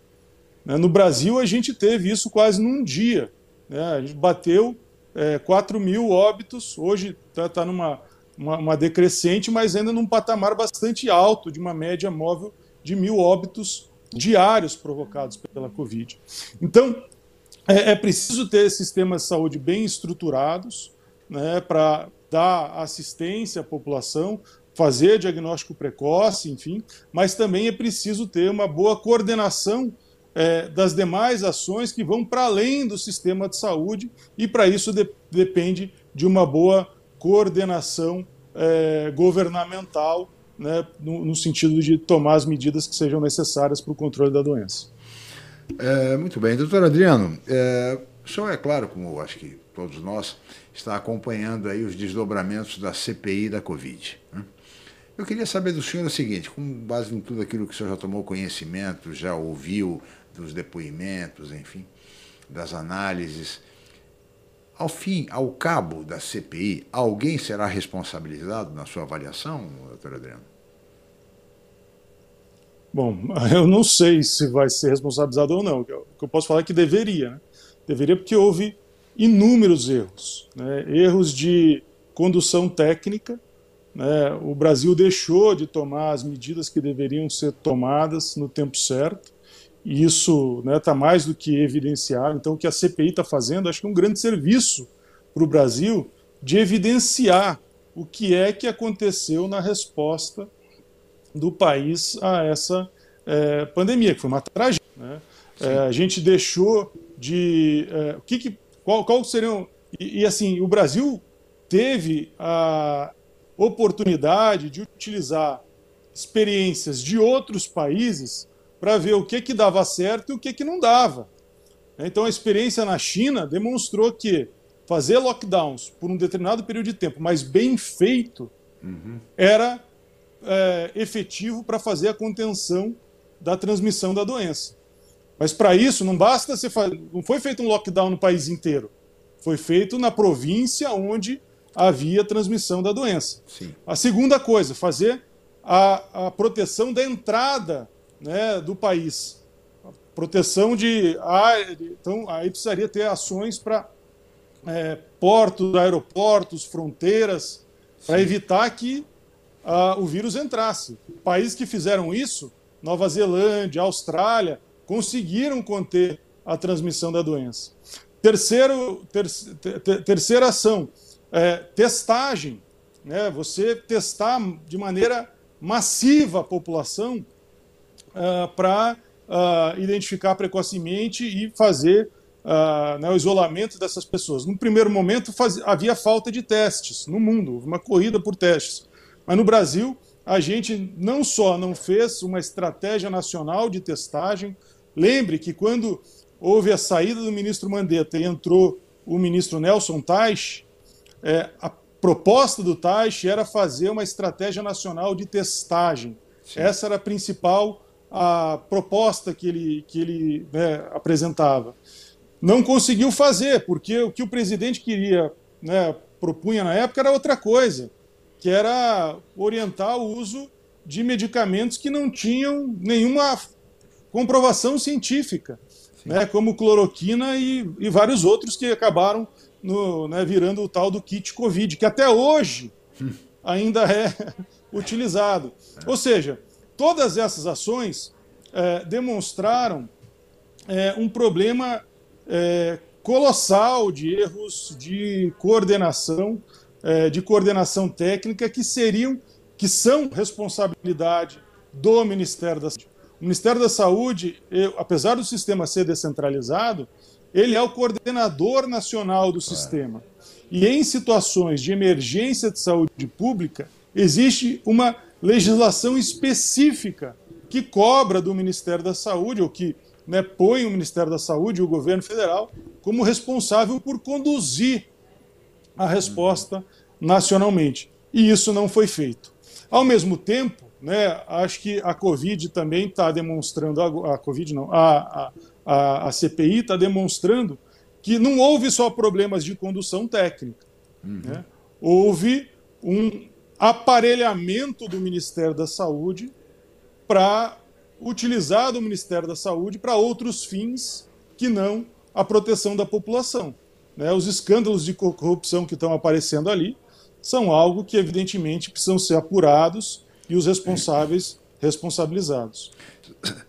Né, no Brasil, a gente teve isso quase num dia. Né, a gente bateu é, 4 mil óbitos, hoje está tá numa uma, uma decrescente, mas ainda num patamar bastante alto, de uma média móvel de mil óbitos diários provocados pela Covid. Então, é, é preciso ter sistemas de saúde bem estruturados né, para dar assistência à população, fazer diagnóstico precoce, enfim, mas também é preciso ter uma boa coordenação é, das demais ações que vão para além do sistema de saúde, e para isso de, depende de uma boa coordenação é, governamental, né, no, no, sentido de tomar as medidas que sejam necessárias para o controle da doença. É, muito bem. Doutor Adriano, é, o senhor, é claro, como acho que todos nós, está acompanhando aí os desdobramentos da CPI da Covid. Né? Eu queria saber do senhor o seguinte, com base em tudo aquilo que o senhor já tomou conhecimento, já ouviu dos depoimentos, enfim, das análises, ao fim, ao cabo da CPI, alguém será responsabilizado na sua avaliação, doutor Adriano? Bom, eu não sei se vai ser responsabilizado ou não. O que eu posso falar é que deveria. Né? Deveria porque houve inúmeros erros. Né? Erros de condução técnica. Né? O Brasil deixou de tomar as medidas que deveriam ser tomadas no tempo certo. E isso está né, tá mais do que evidenciado. Então, o que a CPI está fazendo, acho que é um grande serviço para o Brasil de evidenciar o que é que aconteceu na resposta do país a essa é, pandemia, que foi uma tragédia. Né? É, a gente deixou de. É, o que, que qual, qual seriam. E, e, assim, o Brasil teve a oportunidade de utilizar experiências de outros países para ver o que, que dava certo e o que, que não dava. Então, a experiência na China demonstrou que fazer lockdowns por um determinado período de tempo, mas bem feito, uhum. era é, efetivo para fazer a contenção da transmissão da doença. Mas para isso não basta você fazer, não foi feito um lockdown no país inteiro. Foi feito na província onde havia transmissão da doença. Sim. A segunda coisa, fazer a, a proteção da entrada né, do país. Proteção de. Então, aí precisaria ter ações para é, portos, aeroportos, fronteiras, para evitar que uh, o vírus entrasse. Países que fizeram isso, Nova Zelândia, Austrália, conseguiram conter a transmissão da doença. Terceiro, ter, ter, terceira ação, é, testagem. Né? Você testar de maneira massiva a população uh, para uh, identificar precocemente e fazer uh, né, o isolamento dessas pessoas. No primeiro momento faz, havia falta de testes no mundo, uma corrida por testes. Mas no Brasil, a gente não só não fez uma estratégia nacional de testagem, lembre que quando houve a saída do ministro Mandetta e entrou o ministro Nelson Teich, é, a proposta do Teich era fazer uma estratégia nacional de testagem. Sim. Essa era a principal a proposta que ele, que ele né, apresentava. Não conseguiu fazer, porque o que o presidente queria, né, propunha na época era outra coisa que era orientar o uso de medicamentos que não tinham nenhuma comprovação científica, né, como cloroquina e, e, vários outros que acabaram no, né, virando o tal do kit Covid, que até hoje ainda é utilizado. Ou seja, todas essas ações é, demonstraram é, um problema é, colossal de erros de coordenação é, de coordenação técnica que seriam, que são responsabilidade do Ministério da Saúde. O Ministério da Saúde, apesar do sistema ser descentralizado, ele é o coordenador nacional do sistema. E em situações de emergência de saúde pública, existe uma legislação específica que cobra do Ministério da Saúde, ou que né, põe o Ministério da Saúde e o governo federal como responsável por conduzir a resposta nacionalmente. E isso não foi feito. Ao mesmo tempo, né, acho que a Covid também está demonstrando, a, a, Covid não, a, a, a CPI está demonstrando que não houve só problemas de condução técnica. Uhum. Né? Houve um aparelhamento do Ministério da Saúde para utilizar do Ministério da Saúde para outros fins que não a proteção da população. Né? Os escândalos de corrupção que estão aparecendo ali são algo que, evidentemente, precisam ser apurados e os responsáveis responsabilizados.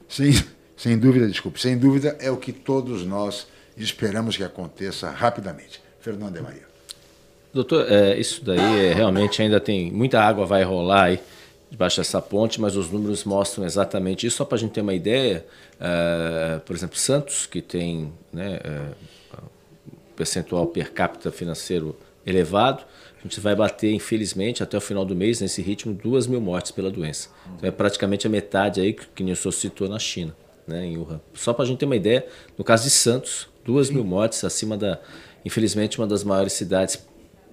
Sem, sem dúvida, desculpe, sem dúvida é o que todos nós esperamos que aconteça rapidamente. Fernando de Maria. Doutor, é, isso daí é, realmente ainda tem muita água vai rolar aí debaixo dessa ponte, mas os números mostram exatamente isso. Só para a gente ter uma ideia, uh, por exemplo, Santos, que tem né, uh, percentual per capita financeiro elevado, a gente vai bater, infelizmente, até o final do mês, nesse ritmo, duas mil mortes pela doença. Então é praticamente a metade aí que, que o senhor citou na China, né, em Wuhan. Só para a gente ter uma ideia, no caso de Santos, duas mil mortes acima da, infelizmente, uma das maiores cidades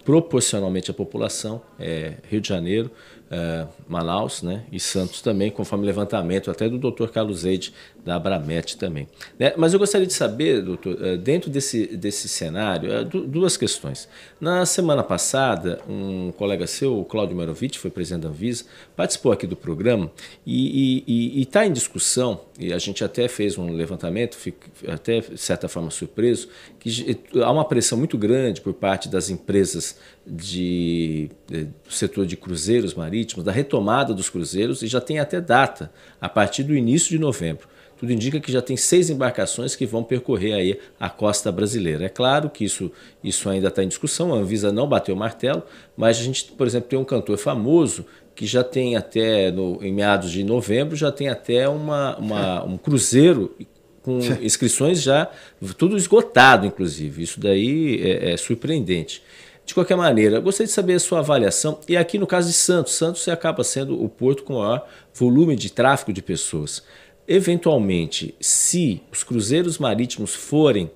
proporcionalmente à população, é Rio de Janeiro, é, Manaus né, e Santos também, conforme levantamento até do Dr. Carlos Eide, da Abramet também. Né? Mas eu gostaria de saber, doutor, é, dentro desse, desse cenário, é, duas questões. Na semana passada, um colega seu, o Cláudio Marovitch, foi presidente da Anvisa, participou aqui do programa e está em discussão, e a gente até fez um levantamento, fico até de certa forma surpreso, que há uma pressão muito grande por parte das empresas de, de, do setor de cruzeiros marítimos, da retomada dos cruzeiros, e já tem até data, a partir do início de novembro. Tudo indica que já tem seis embarcações que vão percorrer aí a costa brasileira. É claro que isso, isso ainda está em discussão, a Anvisa não bateu o martelo, mas a gente, por exemplo, tem um cantor famoso que já tem até, no, em meados de novembro, já tem até uma, uma um cruzeiro com inscrições já tudo esgotado, inclusive. Isso daí é, é surpreendente. De qualquer maneira, gostaria de saber a sua avaliação. E aqui no caso de Santos, Santos acaba sendo o porto com maior volume de tráfego de pessoas. Eventualmente, se os cruzeiros marítimos forem uh,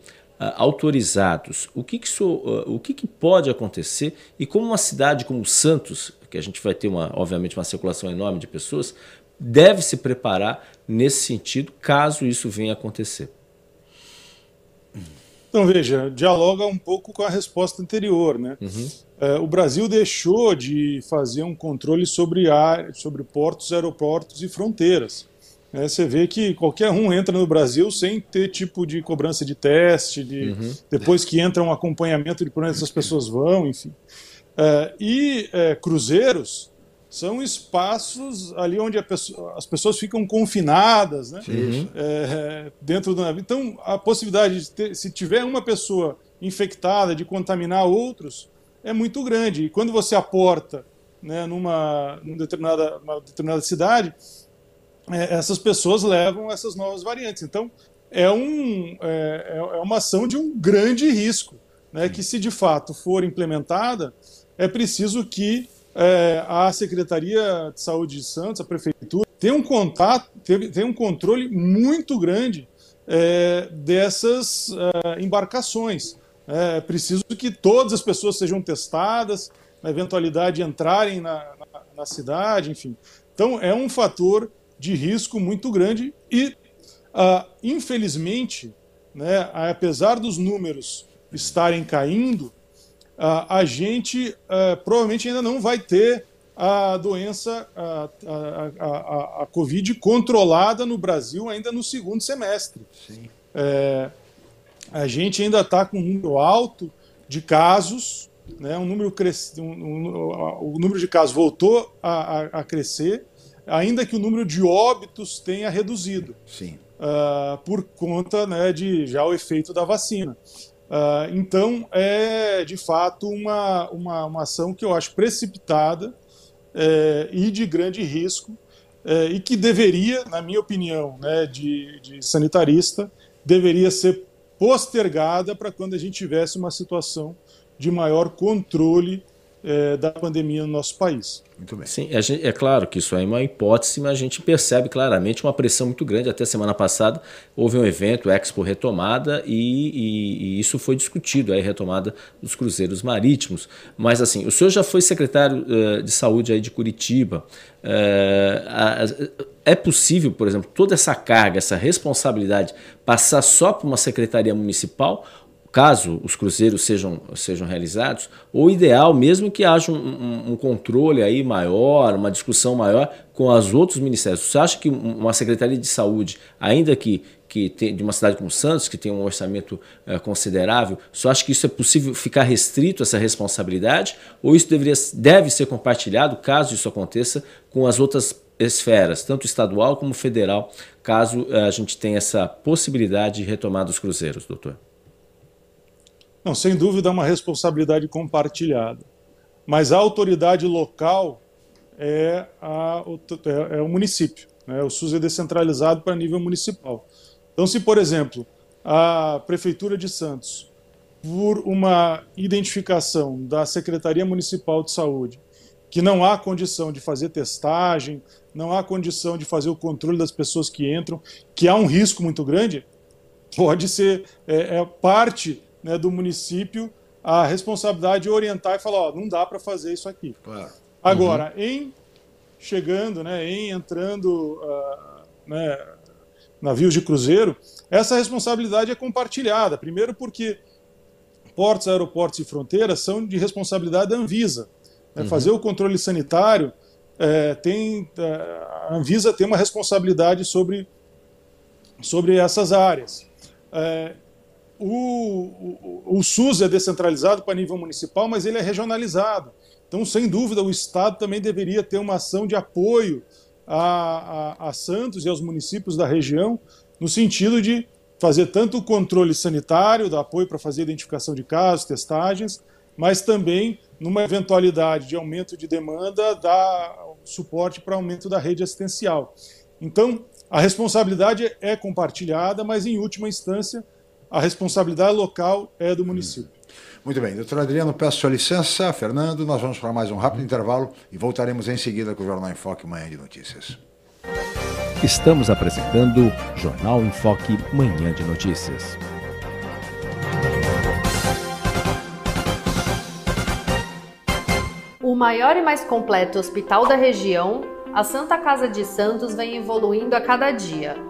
autorizados, o, que, que, isso, uh, o que, que pode acontecer e como uma cidade como Santos, que a gente vai ter uma, obviamente uma circulação enorme de pessoas, deve se preparar nesse sentido, caso isso venha a acontecer. Então, veja, dialoga um pouco com a resposta anterior. Né? Uhum. É, o Brasil deixou de fazer um controle sobre, ar, sobre portos, aeroportos e fronteiras. É, você vê que qualquer um entra no Brasil sem ter tipo de cobrança de teste, de, uhum. depois que entra um acompanhamento de por onde essas pessoas vão, enfim. É, e é, cruzeiros são espaços ali onde pessoa, as pessoas ficam confinadas, né? Uhum. É, dentro do navio. Então, a possibilidade de ter, se tiver uma pessoa infectada, de contaminar outros, é muito grande. E quando você aporta né, numa, numa determinada, uma determinada cidade, é, essas pessoas levam essas novas variantes. Então, é, um, é, é uma ação de um grande risco, né, que se de fato for implementada, é preciso que é, a Secretaria de Saúde de Santos, a Prefeitura, tenha um contato, tenha um controle muito grande é, dessas é, embarcações. É preciso que todas as pessoas sejam testadas, na eventualidade de entrarem na, na, na cidade, enfim. Então, é um fator de risco muito grande e, uh, infelizmente, né, apesar dos números estarem caindo, uh, a gente uh, provavelmente ainda não vai ter a doença, a, a, a, a, Covid controlada no Brasil ainda no segundo semestre. É, a gente ainda está com um número alto de casos, né, um número cres... um, um, o número de casos voltou a, a crescer, ainda que o número de óbitos tenha reduzido. Sim. Uh, por conta né, de já o efeito da vacina. Uh, então, é de fato uma, uma, uma, ação que eu acho precipitada é, e de grande risco, é, e que deveria, na minha opinião, né, de, de sanitarista, deveria ser postergada para quando a gente tivesse uma situação de maior controle é, da pandemia no nosso país. Muito bem. Sim, gente, é claro que isso é uma hipótese, mas a gente percebe claramente uma pressão muito grande. Até semana passada houve um evento, Expo Retomada, e, e, e isso foi discutido, a retomada dos cruzeiros marítimos. Mas assim, o senhor já foi secretário uh, de saúde aí de Curitiba. Uh, é possível, por exemplo, toda essa carga, essa responsabilidade passar só para uma secretaria municipal caso os cruzeiros sejam, sejam realizados, o ideal mesmo que haja um, um, um, controle aí maior, uma discussão maior com os outros ministérios. Você acha que uma Secretaria de Saúde, ainda que, que tem, de uma cidade como Santos, que tem um orçamento é, considerável, você acha que isso é possível ficar restrito, essa responsabilidade, ou isso deveria, deve ser compartilhado, caso isso aconteça, com as outras esferas, tanto estadual como federal, caso eh, a gente tenha essa possibilidade de retomar dos cruzeiros, doutor? Não, sem dúvida é uma responsabilidade compartilhada. Mas a autoridade local é, a, é, é o município. Né? O SUS é descentralizado para nível municipal. Então, se, por exemplo, a Prefeitura de Santos, por uma identificação da Secretaria Municipal de Saúde, que não há condição de fazer testagem, não há condição de fazer o controle das pessoas que entram, que há um risco muito grande, pode ser é, é parte né, do município a responsabilidade de orientar e falar, ó, não dá para fazer isso aqui. Claro. Agora, uhum. em chegando, né, em entrando uh, né, navios de cruzeiro, essa responsabilidade é compartilhada. Primeiro porque portos, aeroportos e fronteiras são de responsabilidade da Anvisa. Né? Uhum. Fazer o controle sanitário é, tem é, a Anvisa tem uma responsabilidade sobre sobre essas áreas. É, o, o, o SUS é descentralizado para nível municipal, mas ele é regionalizado. Então, sem dúvida, o Estado também deveria ter uma ação de apoio a, a, a Santos e aos municípios da região, no sentido de fazer tanto o controle sanitário, dar apoio para fazer identificação de casos, testagens, mas também, numa eventualidade de aumento de demanda, dar suporte para aumento da rede assistencial. Então, a responsabilidade é compartilhada, mas, em última instância, a responsabilidade local é do município. Muito bem, doutor Adriano, peço sua licença. Fernando, nós vamos para mais um rápido intervalo e voltaremos em seguida com o Jornal em Foque Manhã de Notícias. Estamos apresentando Jornal em Foque Manhã de Notícias. O maior e mais completo hospital da região, a Santa Casa de Santos vem evoluindo a cada dia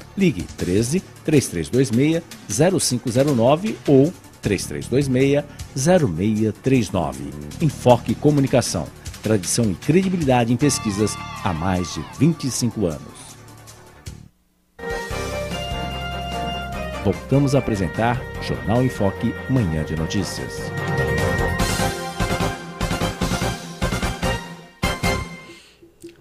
Ligue 13 3326 0509 ou 3326 0639. Enfoque Comunicação. Tradição e credibilidade em pesquisas há mais de 25 anos. Voltamos a apresentar Jornal em Foque, Manhã de Notícias.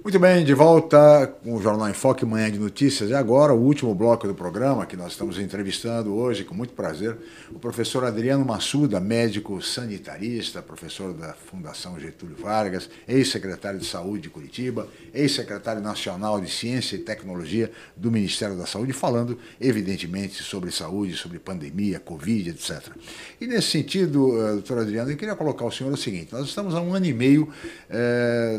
Muito bem, de volta com o Jornal em Foque, Manhã de Notícias. E agora, o último bloco do programa, que nós estamos entrevistando hoje, com muito prazer, o professor Adriano Massuda, médico sanitarista, professor da Fundação Getúlio Vargas, ex-secretário de Saúde de Curitiba, ex-secretário nacional de Ciência e Tecnologia do Ministério da Saúde, falando, evidentemente, sobre saúde, sobre pandemia, Covid, etc. E nesse sentido, eh, doutor Adriano, eu queria colocar ao senhor o seguinte: nós estamos há um ano e meio é,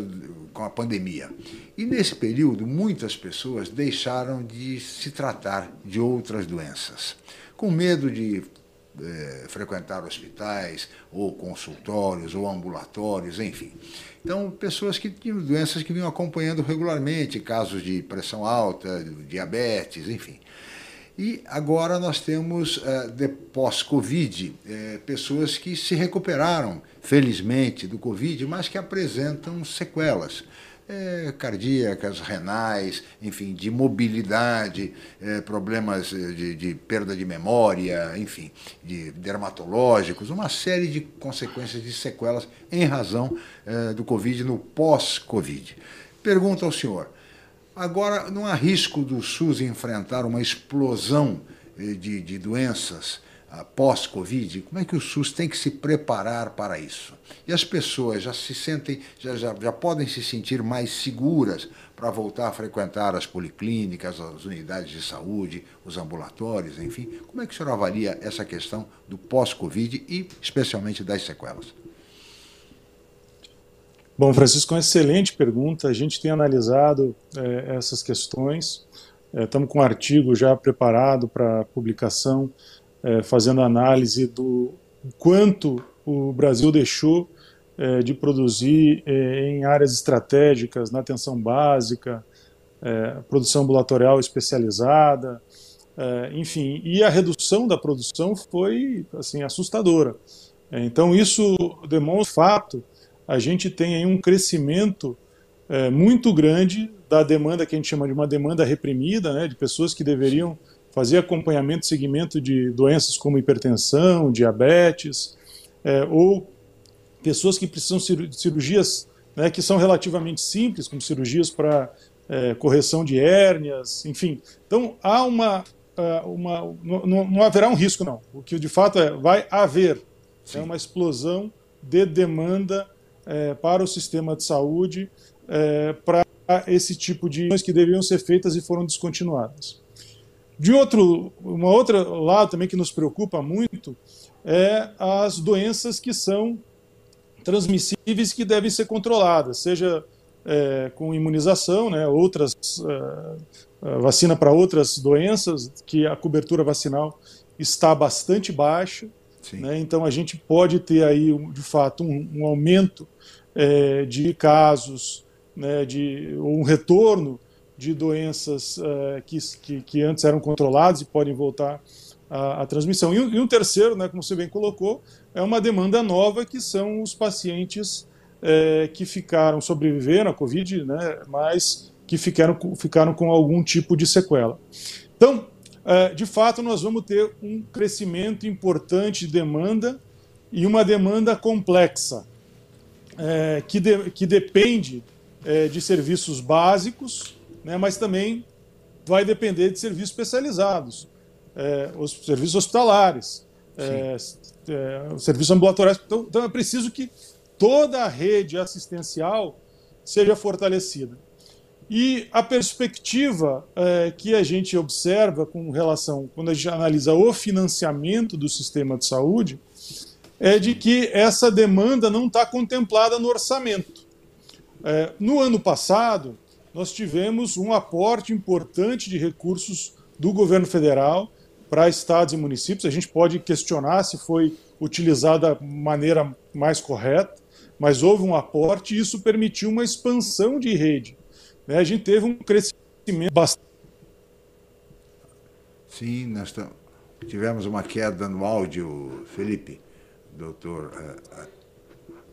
com a pandemia. E nesse período, muitas pessoas deixaram de se tratar de outras doenças, com medo de é, frequentar hospitais, ou consultórios, ou ambulatórios, enfim. Então, pessoas que tinham doenças que vinham acompanhando regularmente, casos de pressão alta, diabetes, enfim. E agora nós temos, de pós-Covid, pessoas que se recuperaram, felizmente, do Covid, mas que apresentam sequelas é, cardíacas, renais, enfim, de mobilidade, é, problemas de, de, perda de memória, enfim, de dermatológicos, uma série de consequências de sequelas em razão é, do Covid no pós-Covid. Pergunta ao senhor, agora não há risco do SUS enfrentar uma explosão de, de doenças pós-Covid, como é que o SUS tem que se preparar para isso? E as pessoas já se sentem, já, já, já podem se sentir mais seguras para voltar a frequentar as policlínicas, as unidades de saúde, os ambulatórios, enfim. Como é que o senhor avalia essa questão do pós-Covid e especialmente das sequelas? Bom, Francisco, uma excelente pergunta. A gente tem analisado é, essas questões. É, estamos com um artigo já preparado para publicação é, fazendo análise do quanto o Brasil deixou é, de produzir é, em áreas estratégicas, na atenção básica, produção ambulatorial especializada, enfim, e a redução da produção foi assim assustadora. Então isso demonstra fato a gente tem aí um crescimento muito grande da demanda que a gente chama de uma demanda reprimida, né, de pessoas que deveriam fazer acompanhamento e seguimento de doenças como hipertensão, diabetes, é, ou pessoas que precisam de cirurgias né, que são relativamente simples, como cirurgias para é, correção de hérnias, enfim. Então, há uma. uma não, não, haverá um risco, não. O que de fato é, vai haver é uma explosão de demanda é, para o sistema de saúde é, para esse tipo de coisas que deveriam ser feitas e foram descontinuadas. De outro, uma outra lado também que nos preocupa muito é as doenças que são transmissíveis que devem ser controladas, seja é, com imunização, né, outras é, vacina para outras doenças que a cobertura vacinal está bastante baixa, né, então a gente pode ter aí de fato um, um aumento é, de casos, né, de um retorno de doenças uh, que, que, que, antes eram controladas e podem voltar à, transmissão. E, e, um terceiro, né, como você bem colocou, é uma demanda nova que são os pacientes é, que ficaram, sobreviveram à Covid, né, mas que ficaram, ficaram com algum tipo de sequela. Então, é, de fato, nós vamos ter um crescimento importante de demanda e uma demanda complexa, que, de, que depende de serviços básicos, né, mas também vai depender de serviços especializados, é, os serviços hospitalares, é, é, serviços ambulatoriais. Então, então é preciso que toda a rede assistencial seja fortalecida. E a perspectiva é, que a gente observa com relação, quando a gente analisa o financiamento do sistema de saúde, é de que essa demanda não está contemplada no orçamento. É, no ano passado, nós tivemos um aporte importante de recursos do governo federal para estados e municípios. A gente pode questionar se foi utilizada da maneira mais correta, mas houve um aporte e isso permitiu uma expansão de rede. Né? A gente teve um crescimento bastante. Sim, nós tivemos uma queda no áudio, Felipe, doutor.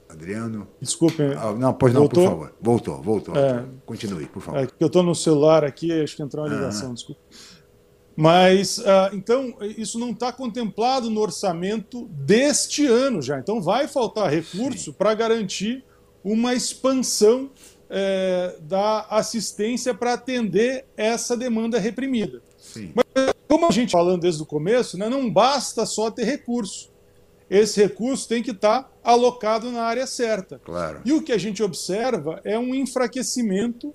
Adriano. Desculpe. Ah, não, pois não, voltou? por favor. Voltou, voltou. É, Continue, por favor. É que eu estou no celular aqui, acho que entrou uma ligação, desculpa. Mas, uh, então, isso não está contemplado no orçamento deste ano já. Então, vai faltar recurso para garantir uma expansão é, da assistência para atender essa demanda reprimida. Sim. Mas, como a gente falando desde o começo, né, não basta só ter recurso. Esse recurso tem que estar tá alocado na área certa. Claro. E o que a gente observa é um enfraquecimento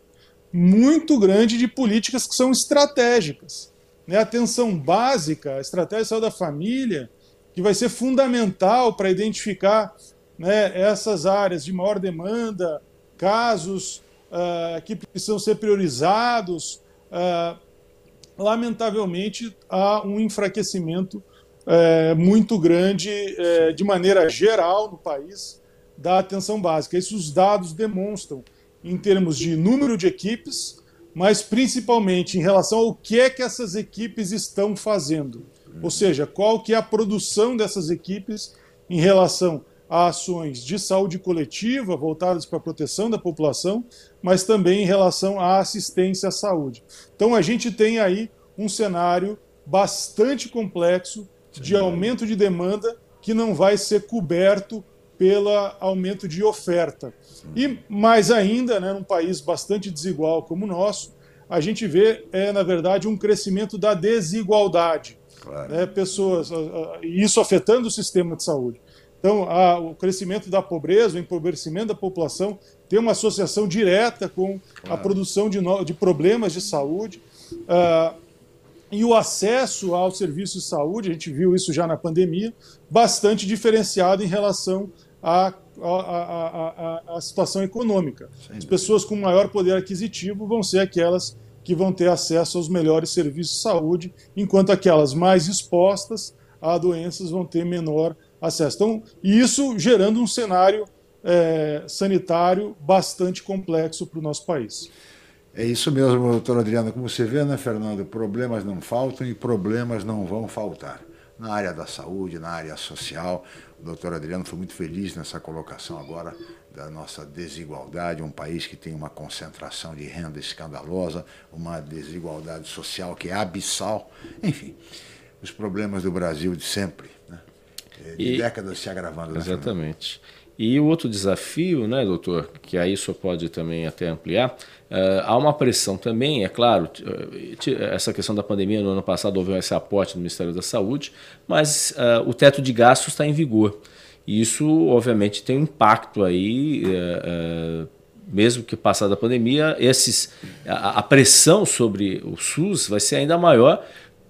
muito grande de políticas que são estratégicas. Né? A atenção básica, a estratégia de saúde da família, que vai ser fundamental para identificar né, essas áreas de maior demanda, casos uh, que precisam ser priorizados. Uh, lamentavelmente, há um enfraquecimento uh, muito grande, eh, de maneira geral, no país, da atenção básica. Isso os dados demonstram em termos de número de equipes, mas principalmente em relação ao que é que essas equipes estão fazendo. Ou seja, qual que é a produção dessas equipes em relação a ações de saúde coletiva voltadas para a proteção da população, mas também em relação à assistência à saúde. Então a gente tem aí um cenário bastante complexo de aumento de demanda que não vai ser coberto pelo aumento de oferta. E mais ainda, né, num país bastante desigual como o nosso, a gente vê, é, na verdade, um crescimento da desigualdade. Claro. Né, pessoas, isso afetando o sistema de saúde. Então, a, o crescimento da pobreza, o empobrecimento da população tem uma associação direta com claro. a produção de, no, de, problemas de saúde. Uh, e o acesso ao serviço de saúde, a gente viu isso já na pandemia, bastante diferenciado em relação à, à, à, à situação econômica. As pessoas com maior poder aquisitivo vão ser aquelas que vão ter acesso aos melhores serviços de saúde, enquanto aquelas mais expostas a doenças vão ter menor acesso. Então, isso gerando um cenário é, sanitário bastante complexo para o nosso país. É isso mesmo, doutor Adriano. Como você vê, né, Fernando? Problemas não faltam e problemas não vão faltar. Na área da saúde, na área social. O doutor Adriano foi muito feliz nessa colocação agora da nossa desigualdade, um país que tem uma concentração de renda escandalosa, uma desigualdade social que é abissal. Enfim, os problemas do Brasil de sempre, né? de e, décadas se agravando. Né, exatamente. E o outro desafio, né, doutor, que aí isso pode também até ampliar, uh, há uma pressão também, é claro, essa questão da pandemia no ano passado houve esse aporte do Ministério da Saúde, mas uh, o teto de gastos está em vigor. E isso, obviamente, tem um impacto aí, uh, mesmo que passada a pandemia, esses, a, a pressão sobre o SUS vai ser ainda maior,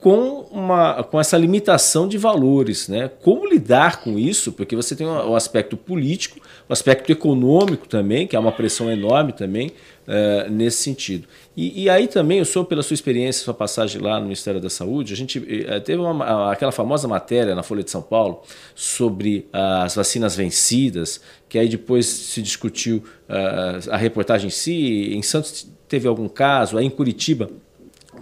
com, uma, com essa limitação de valores. Né? Como lidar com isso? Porque você tem o aspecto político, o aspecto econômico também, que é uma pressão enorme também uh, nesse sentido. E, e, aí também, eu sou pela sua experiência, sua passagem lá no Ministério da Saúde, a gente uh, teve uma, aquela famosa matéria na Folha de São Paulo sobre as vacinas vencidas, que aí depois se discutiu a reportagem em si. Em Santos teve algum caso, aí em Curitiba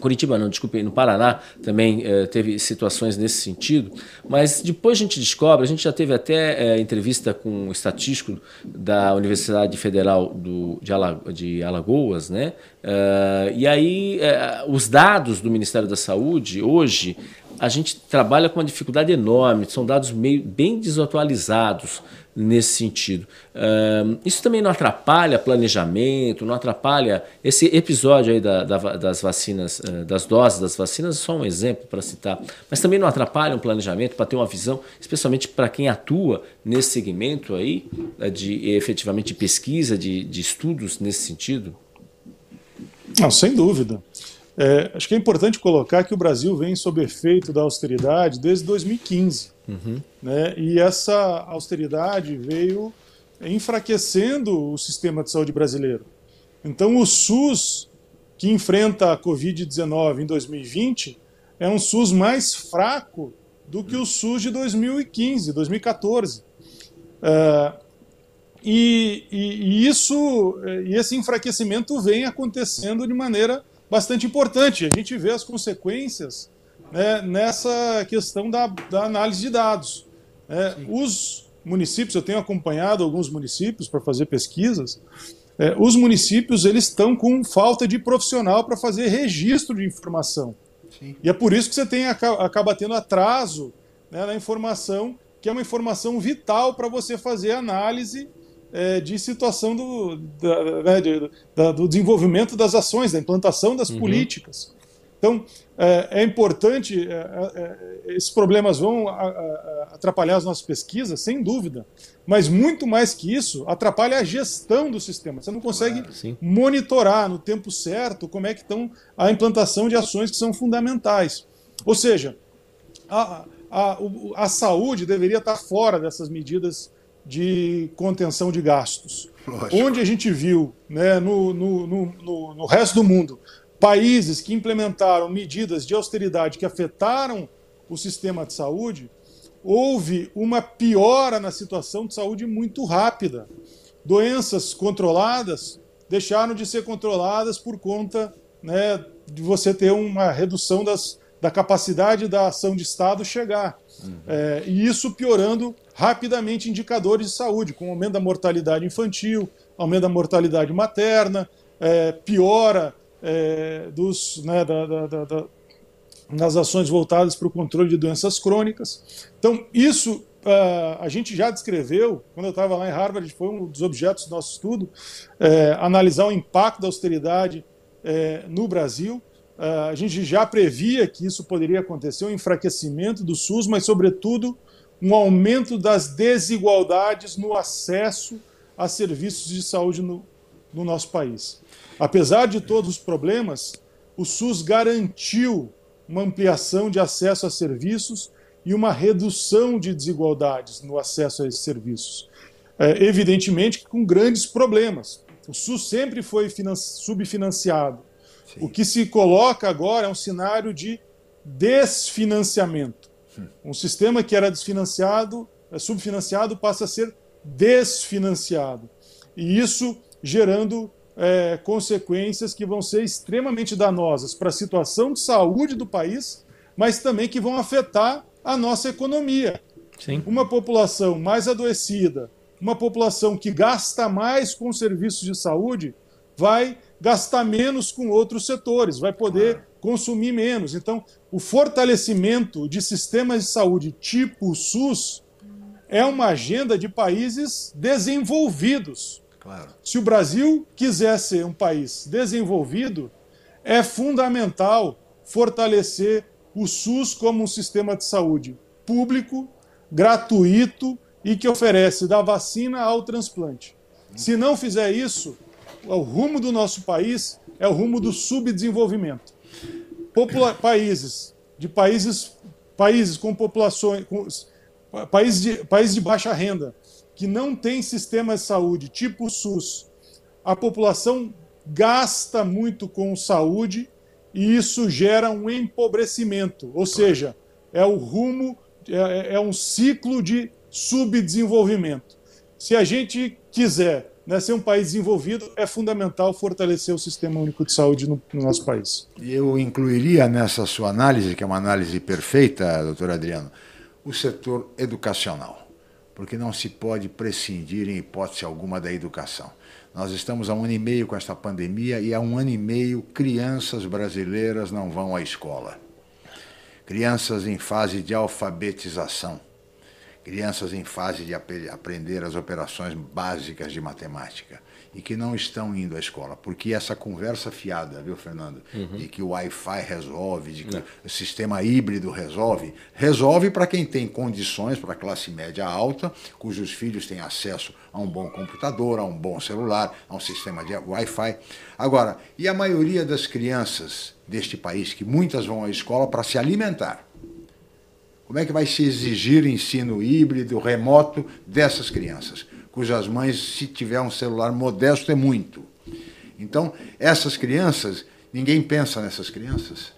Curitiba não, desculpe, no Paraná também eh, teve situações nesse sentido, mas depois a gente descobre, a gente já teve até eh, entrevista com um estatístico da Universidade Federal do, de, Alago, de Alagoas, né? Uh, e aí os dados do Ministério da Saúde hoje a gente trabalha com uma dificuldade enorme, são dados meio bem desatualizados nesse sentido. Uh, isso também não atrapalha planejamento, não atrapalha. Esse episódio aí da, da, das vacinas, uh, das doses das vacinas, é só um exemplo para citar, mas também não atrapalha o planejamento para ter uma visão, especialmente para quem atua nesse segmento aí, uh, de efetivamente pesquisa, de, de estudos nesse sentido? Não, sem dúvida. É, acho que é importante colocar que o Brasil vem sob efeito da austeridade desde 2015. Uhum. Né? E essa austeridade veio enfraquecendo o sistema de saúde brasileiro. Então, o SUS, que enfrenta a Covid-19 em 2020, é um SUS mais fraco do que o SUS de 2015, 2014. Uh, e, e, e, isso, e esse enfraquecimento vem acontecendo de maneira bastante importante. A gente vê as consequências né, nessa questão da, da, análise de dados. É, os municípios, eu tenho acompanhado alguns municípios para fazer pesquisas, é, os municípios eles estão com falta de profissional para fazer registro de informação. Sim. E é por isso que você tem, acaba tendo atraso né, na informação, que é uma informação vital para você fazer análise é, de situação do, da, né, de, da, do desenvolvimento das ações, da implantação das uhum. políticas. Então, é, é importante, é, é, esses problemas vão atrapalhar as nossas pesquisas, sem dúvida, mas muito mais que isso, atrapalha a gestão do sistema. Você não consegue claro, monitorar no tempo certo como é que estão a implantação de ações que são fundamentais. Ou seja, a, a, a saúde deveria estar fora dessas medidas de contenção de gastos. Lógico. Onde a gente viu né, no, no, no, no resto do mundo países que implementaram medidas de austeridade que afetaram o sistema de saúde, houve uma piora na situação de saúde muito rápida. Doenças controladas deixaram de ser controladas por conta né, de você ter uma redução das, da capacidade da ação de Estado chegar. Uhum. É, e isso piorando rapidamente indicadores de saúde, com aumento da mortalidade infantil, aumento da mortalidade materna, é, piora é, dos, né, da, da, da, das ações voltadas para o controle de doenças crônicas. Então, isso uh, a gente já descreveu, quando eu estava lá em Harvard, foi um dos objetos do nosso estudo, é, analisar o impacto da austeridade é, no Brasil. Uh, a gente já previa que isso poderia acontecer, um enfraquecimento do SUS, mas, sobretudo, um aumento das desigualdades no acesso a serviços de saúde no, no nosso país. Apesar de todos os problemas, o SUS garantiu uma ampliação de acesso a serviços e uma redução de desigualdades no acesso a esses serviços. É, evidentemente com grandes problemas. O SUS sempre foi subfinanciado. Sim. O que se coloca agora é um cenário de desfinanciamento. Hum. Um sistema que era desfinanciado, é, subfinanciado, passa a ser desfinanciado. E isso gerando é, consequências que vão ser extremamente danosas para a situação de saúde do país, mas também que vão afetar a nossa economia. Sim. Uma população mais adoecida, uma população que gasta mais com serviços de saúde, vai gastar menos com outros setores, vai poder claro. consumir menos. Então, o fortalecimento de sistemas de saúde tipo SUS é uma agenda de países desenvolvidos. Claro. Se o Brasil quiser ser um país desenvolvido, é fundamental fortalecer o SUS como um sistema de saúde público, gratuito e que oferece da vacina ao transplante. Se não fizer isso, o rumo do nosso país é o rumo do subdesenvolvimento. Popula países de países países com populações com, países de, países de baixa renda que não tem sistema de saúde, tipo o SUS, a população gasta muito com saúde e isso gera um empobrecimento, ou seja, é o rumo, é, é um ciclo de subdesenvolvimento. Se a gente quiser né, ser um país desenvolvido, é fundamental fortalecer o sistema único de saúde no, no nosso país. Eu incluiria nessa sua análise, que é uma análise perfeita, doutor Adriano, o setor educacional porque não se pode prescindir, em hipótese alguma, da educação. Nós estamos há um ano e meio com esta pandemia e há um ano e meio crianças brasileiras não vão à escola. Crianças em fase de alfabetização, crianças em fase de aprender as operações básicas de matemática e que não estão indo à escola. Porque essa conversa fiada, viu, Fernando? Uhum. De que o Wi-Fi resolve, de que é. o sistema híbrido resolve, resolve para quem tem condições, para a classe média alta, cujos filhos têm acesso a um bom computador, a um bom celular, a um sistema de Wi-Fi. Agora, e a maioria das crianças deste país, que muitas vão à escola para se alimentar? Como é que vai se exigir ensino híbrido, remoto dessas crianças? Cujas mães, se tiver um celular modesto, é muito. Então, essas crianças, ninguém pensa nessas crianças.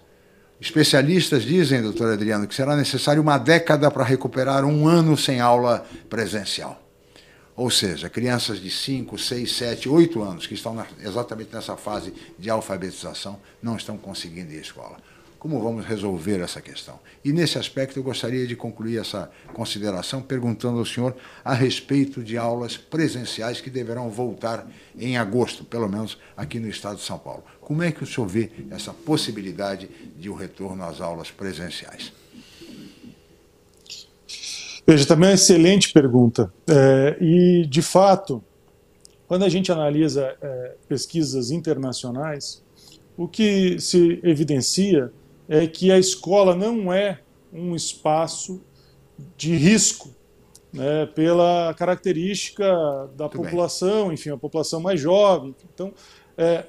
Especialistas dizem, doutor Adriano, que será necessário uma década para recuperar um ano sem aula presencial. Ou seja, crianças de 5, 6, 7, 8 anos, que estão na, exatamente nessa fase de alfabetização, não estão conseguindo ir à escola. Como vamos resolver essa questão? E nesse aspecto eu gostaria de concluir essa consideração perguntando ao senhor a respeito de aulas presenciais que deverão voltar em agosto, pelo menos aqui no estado de São Paulo. Como é que o senhor vê essa possibilidade de o um retorno às aulas presenciais? Veja, também é uma excelente pergunta. É, e, de fato, quando a gente analisa é, pesquisas internacionais, o que se evidencia é que a escola não é um espaço de risco né, pela característica da Muito população, bem. enfim, a população mais jovem. Então, é,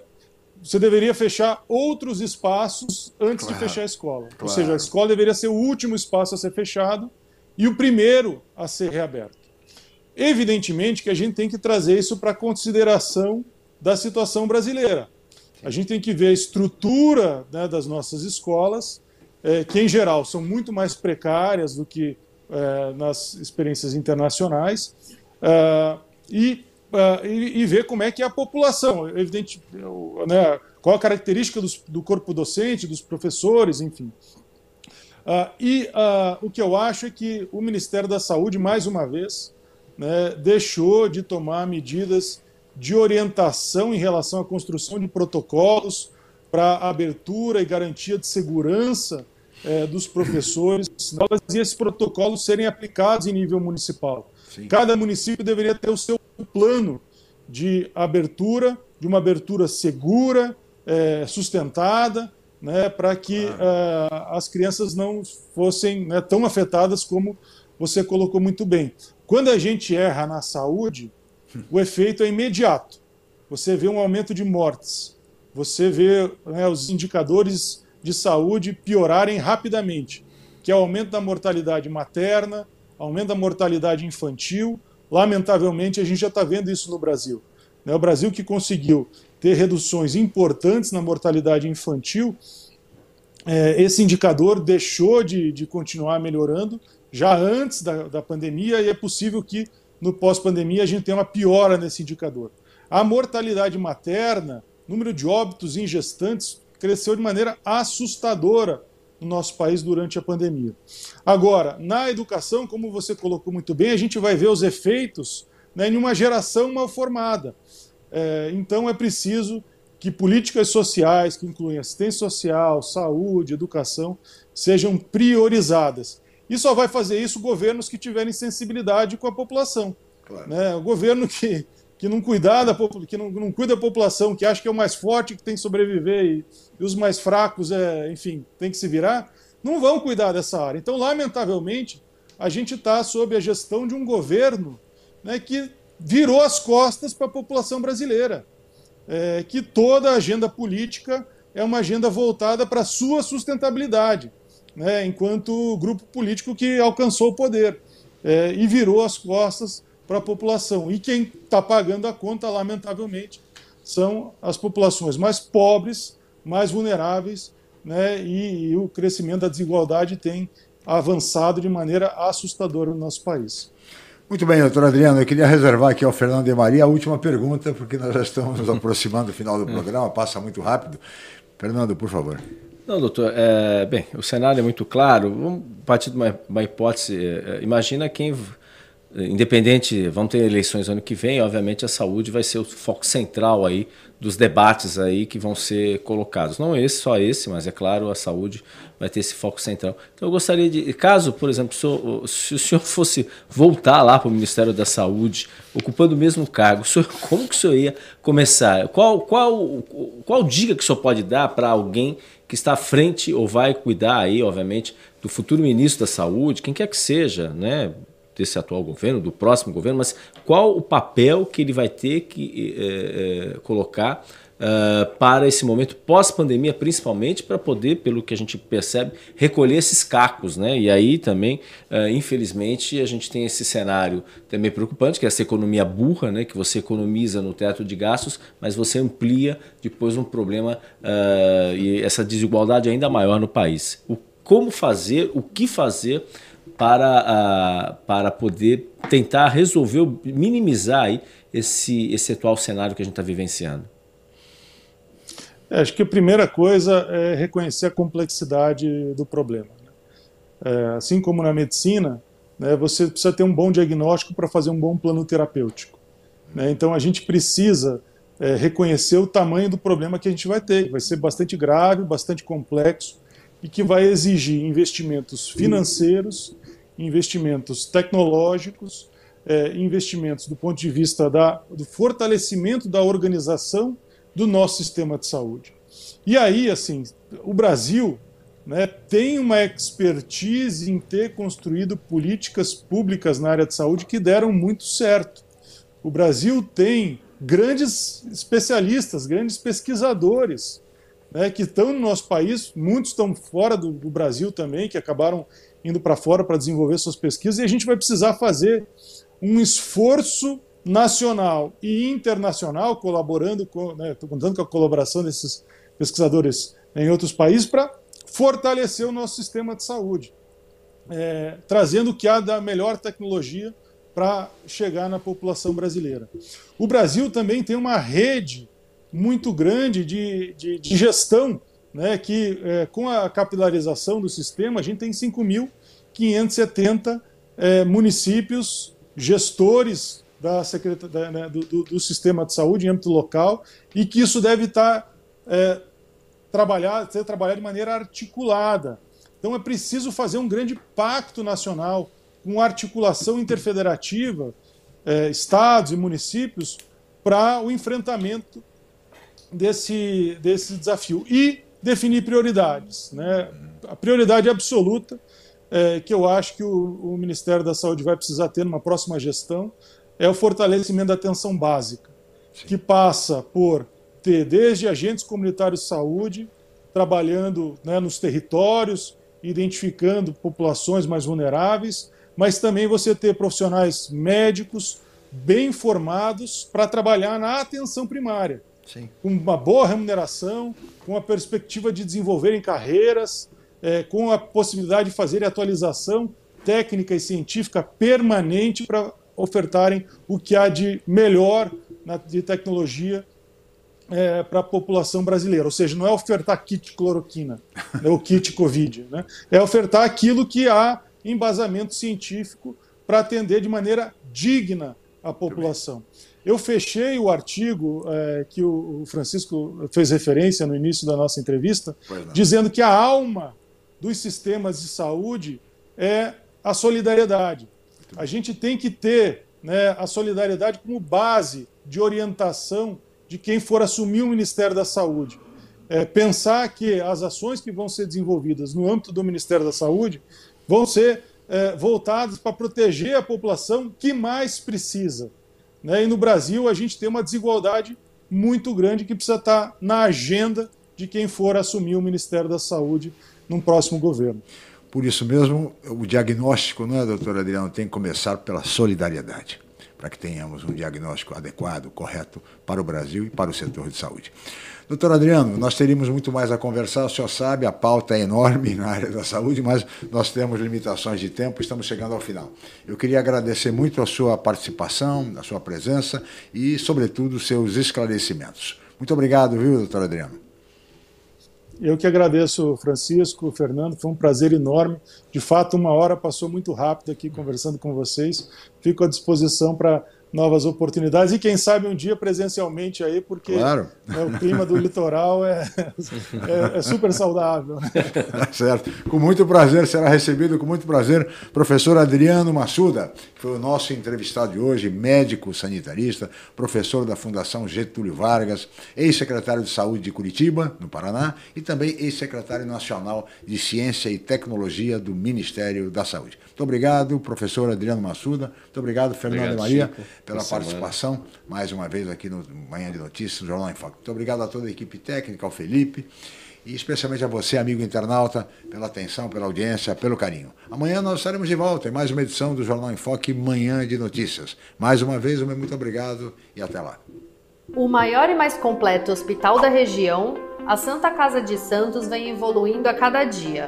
você deveria fechar outros espaços antes claro, de fechar a escola. Claro. Ou seja, a escola deveria ser o último espaço a ser fechado e o primeiro a ser reaberto. Evidentemente que a gente tem que trazer isso para consideração da situação brasileira. A gente tem que ver a estrutura né, das nossas escolas, é, que em geral são muito mais precárias do que é, nas experiências internacionais, é, e, é, e, e, ver como é que é a população, evidente, né, qual a característica dos, do corpo docente, dos professores, enfim. Uh, e uh, o que eu acho é que o Ministério da Saúde, mais uma vez, né, deixou de tomar medidas de orientação em relação à construção de protocolos para abertura e garantia de segurança eh, dos professores e esses protocolos serem aplicados em nível municipal. Sim. Cada município deveria ter o seu plano de abertura, de uma abertura segura, eh, sustentada, né, para que uh, as crianças não fossem né, tão afetadas como você colocou muito bem. Quando a gente erra na saúde, o efeito é imediato. Você vê um aumento de mortes, você vê né, os indicadores de saúde piorarem rapidamente, que é o aumento da mortalidade materna, aumento da mortalidade infantil. Lamentavelmente, a gente já está vendo isso no Brasil. Né, o Brasil que conseguiu ter reduções importantes na mortalidade infantil, é, esse indicador deixou de, continuar melhorando já antes da pandemia e é possível que no pós-pandemia a gente tenha uma piora nesse indicador. A mortalidade materna, número de óbitos em gestantes, cresceu de maneira assustadora no nosso país durante a pandemia. Agora, na educação, como você colocou muito bem, a gente vai ver os efeitos né, em uma geração mal formada. É, então é preciso que políticas sociais, que incluem assistência social, saúde, educação, sejam priorizadas. E só vai fazer isso governos que tiverem sensibilidade com a população. Claro. Né? O governo que, que, não, cuidar da, que não, não cuida da população, que acha que é o mais forte que tem que sobreviver e, e os mais fracos, é, enfim, tem que se virar, não vão cuidar dessa área. Então, lamentavelmente, a gente está sob a gestão de um governo né, que virou as costas para a população brasileira. É, que toda a agenda política é uma agenda voltada para a sua sustentabilidade, né, enquanto grupo político que alcançou o poder é, e virou as costas para a população. E quem está pagando a conta, lamentavelmente, são as populações mais pobres, mais vulneráveis, né, e, e o crescimento da desigualdade tem avançado de maneira assustadora no nosso país. Muito bem, doutor Adriano, eu queria reservar aqui ao Fernando de Maria a última pergunta, porque nós já estamos nos aproximando do final do programa, passa muito rápido. Fernando, por favor. Não, doutor, é, bem, o cenário é muito claro. Vamos partir de uma, uma hipótese. É, imagina quem independente, vamos ter eleições ano que vem, obviamente a saúde vai ser o foco central aí dos debates aí que vão ser colocados. Não esse, só esse, mas é claro, a saúde vai ter esse foco central. Então eu gostaria de, caso, por exemplo, se o senhor fosse voltar lá para o Ministério da Saúde, ocupando o mesmo cargo, o senhor, como que o senhor ia começar? Qual, qual, qual dica que o senhor pode dar para alguém que está à frente ou vai cuidar aí, obviamente, do futuro ministro da Saúde, quem quer que seja, né? desse atual governo, do próximo governo, mas qual o papel que ele vai ter que é, é, colocar uh, para esse momento pós-pandemia, principalmente para poder, pelo que a gente percebe, recolher esses cacos, né? E aí também, uh, infelizmente, a gente tem esse cenário também preocupante, que é essa economia burra, né? Que você economiza no teto de gastos, mas você amplia depois um problema uh, e essa desigualdade ainda maior no país. O como fazer, o que fazer para, para poder tentar resolver, minimizar aí esse, esse atual cenário que a gente está vivenciando? É, acho que a primeira coisa é reconhecer a complexidade do problema. Né? É, assim como na medicina, né, você precisa ter um bom diagnóstico para fazer um bom plano terapêutico. Né? Então a gente precisa é, reconhecer o tamanho do problema que a gente vai ter, vai ser bastante grave, bastante complexo e que vai exigir investimentos financeiros, investimentos tecnológicos, é, investimentos do ponto de vista da, do fortalecimento da organização do nosso sistema de saúde. E aí, assim, o Brasil né, tem uma expertise em ter construído políticas públicas na área de saúde que deram muito certo. O Brasil tem grandes especialistas, grandes pesquisadores né, que estão no nosso país, muitos estão fora do, do Brasil também, que acabaram indo para fora para desenvolver suas pesquisas, e a gente vai precisar fazer um esforço nacional e internacional, colaborando com, né, contando com a colaboração desses pesquisadores em outros países, para fortalecer o nosso sistema de saúde, é, trazendo o que há da melhor tecnologia para chegar na população brasileira. O Brasil também tem uma rede muito grande de, de, de gestão, né, que é, com a capilarização do sistema, a gente tem 5.570 é, municípios gestores da da, né, do, do, sistema de saúde em âmbito local e que isso deve estar é, trabalhado, ser trabalhado de maneira articulada. Então é preciso fazer um grande pacto nacional com articulação interfederativa, é, estados e municípios, para o enfrentamento desse, desse desafio. E definir prioridades. Né? A prioridade absoluta é, que eu acho que o, o, Ministério da Saúde vai precisar ter numa próxima gestão é o fortalecimento da atenção básica, Sim. que passa por ter desde agentes comunitários de saúde, trabalhando né, nos territórios, identificando populações mais vulneráveis, mas também você ter profissionais médicos bem formados para trabalhar na atenção primária, Sim. com uma boa remuneração, com a perspectiva de desenvolverem carreiras, é, com a possibilidade de fazer atualização técnica e científica permanente para ofertarem o que há de melhor na, de tecnologia é, para a população brasileira. Ou seja, não é ofertar kit cloroquina né, ou kit Covid, né? é ofertar aquilo que há embasamento científico para atender de maneira digna a população. Eu fechei o artigo é, que o Francisco fez referência no início da nossa entrevista, dizendo que a alma dos sistemas de saúde é a solidariedade. A gente tem que ter né, a solidariedade como base de orientação de quem for assumir o Ministério da Saúde. É, pensar que as ações que vão ser desenvolvidas no âmbito do Ministério da Saúde vão ser é, voltadas para proteger a população que mais precisa. Né? E no Brasil a gente tem uma desigualdade muito grande que precisa estar na agenda de quem for assumir o Ministério da Saúde num próximo governo. Por isso mesmo, o diagnóstico, não é, doutor Adriano, tem que começar pela solidariedade, para que tenhamos um diagnóstico adequado, correto para o Brasil e para o setor de saúde. Doutor Adriano, nós teríamos muito mais a conversar, o senhor sabe, a pauta é enorme na área da saúde, mas nós temos limitações de tempo, estamos chegando ao final. Eu queria agradecer muito a sua participação, a sua presença e, sobretudo, os seus esclarecimentos. Muito obrigado, viu, doutor Adriano? Eu que agradeço, Francisco, Fernando, foi um prazer enorme. De fato, uma hora passou muito rápido aqui conversando com vocês. Fico à disposição para novas oportunidades e quem sabe um dia presencialmente aí, porque claro. né, o clima do litoral é, é, é super saudável. certo. Com muito prazer, será recebido com muito prazer professor Adriano Massuda, que foi o nosso entrevistado de hoje, médico sanitarista, professor da Fundação Getúlio Vargas, ex-secretário de Saúde de Curitiba, no Paraná, e também ex-secretário nacional de Ciência e Tecnologia do Ministério da Saúde. Muito obrigado, professor Adriano Massuda. Muito obrigado, Fernando Maria. Chico pela participação, semana. mais uma vez aqui no Manhã de Notícias, no Jornal em Foco. Muito obrigado a toda a equipe técnica, ao Felipe, e especialmente a você, amigo internauta, pela atenção, pela audiência, pelo carinho. Amanhã nós estaremos de volta em mais uma edição do Jornal em Foque Manhã de Notícias. Mais uma vez, um muito obrigado e até lá. O maior e mais completo hospital da região, a Santa Casa de Santos vem evoluindo a cada dia,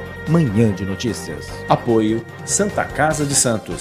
Manhã de Notícias. Apoio Santa Casa de Santos,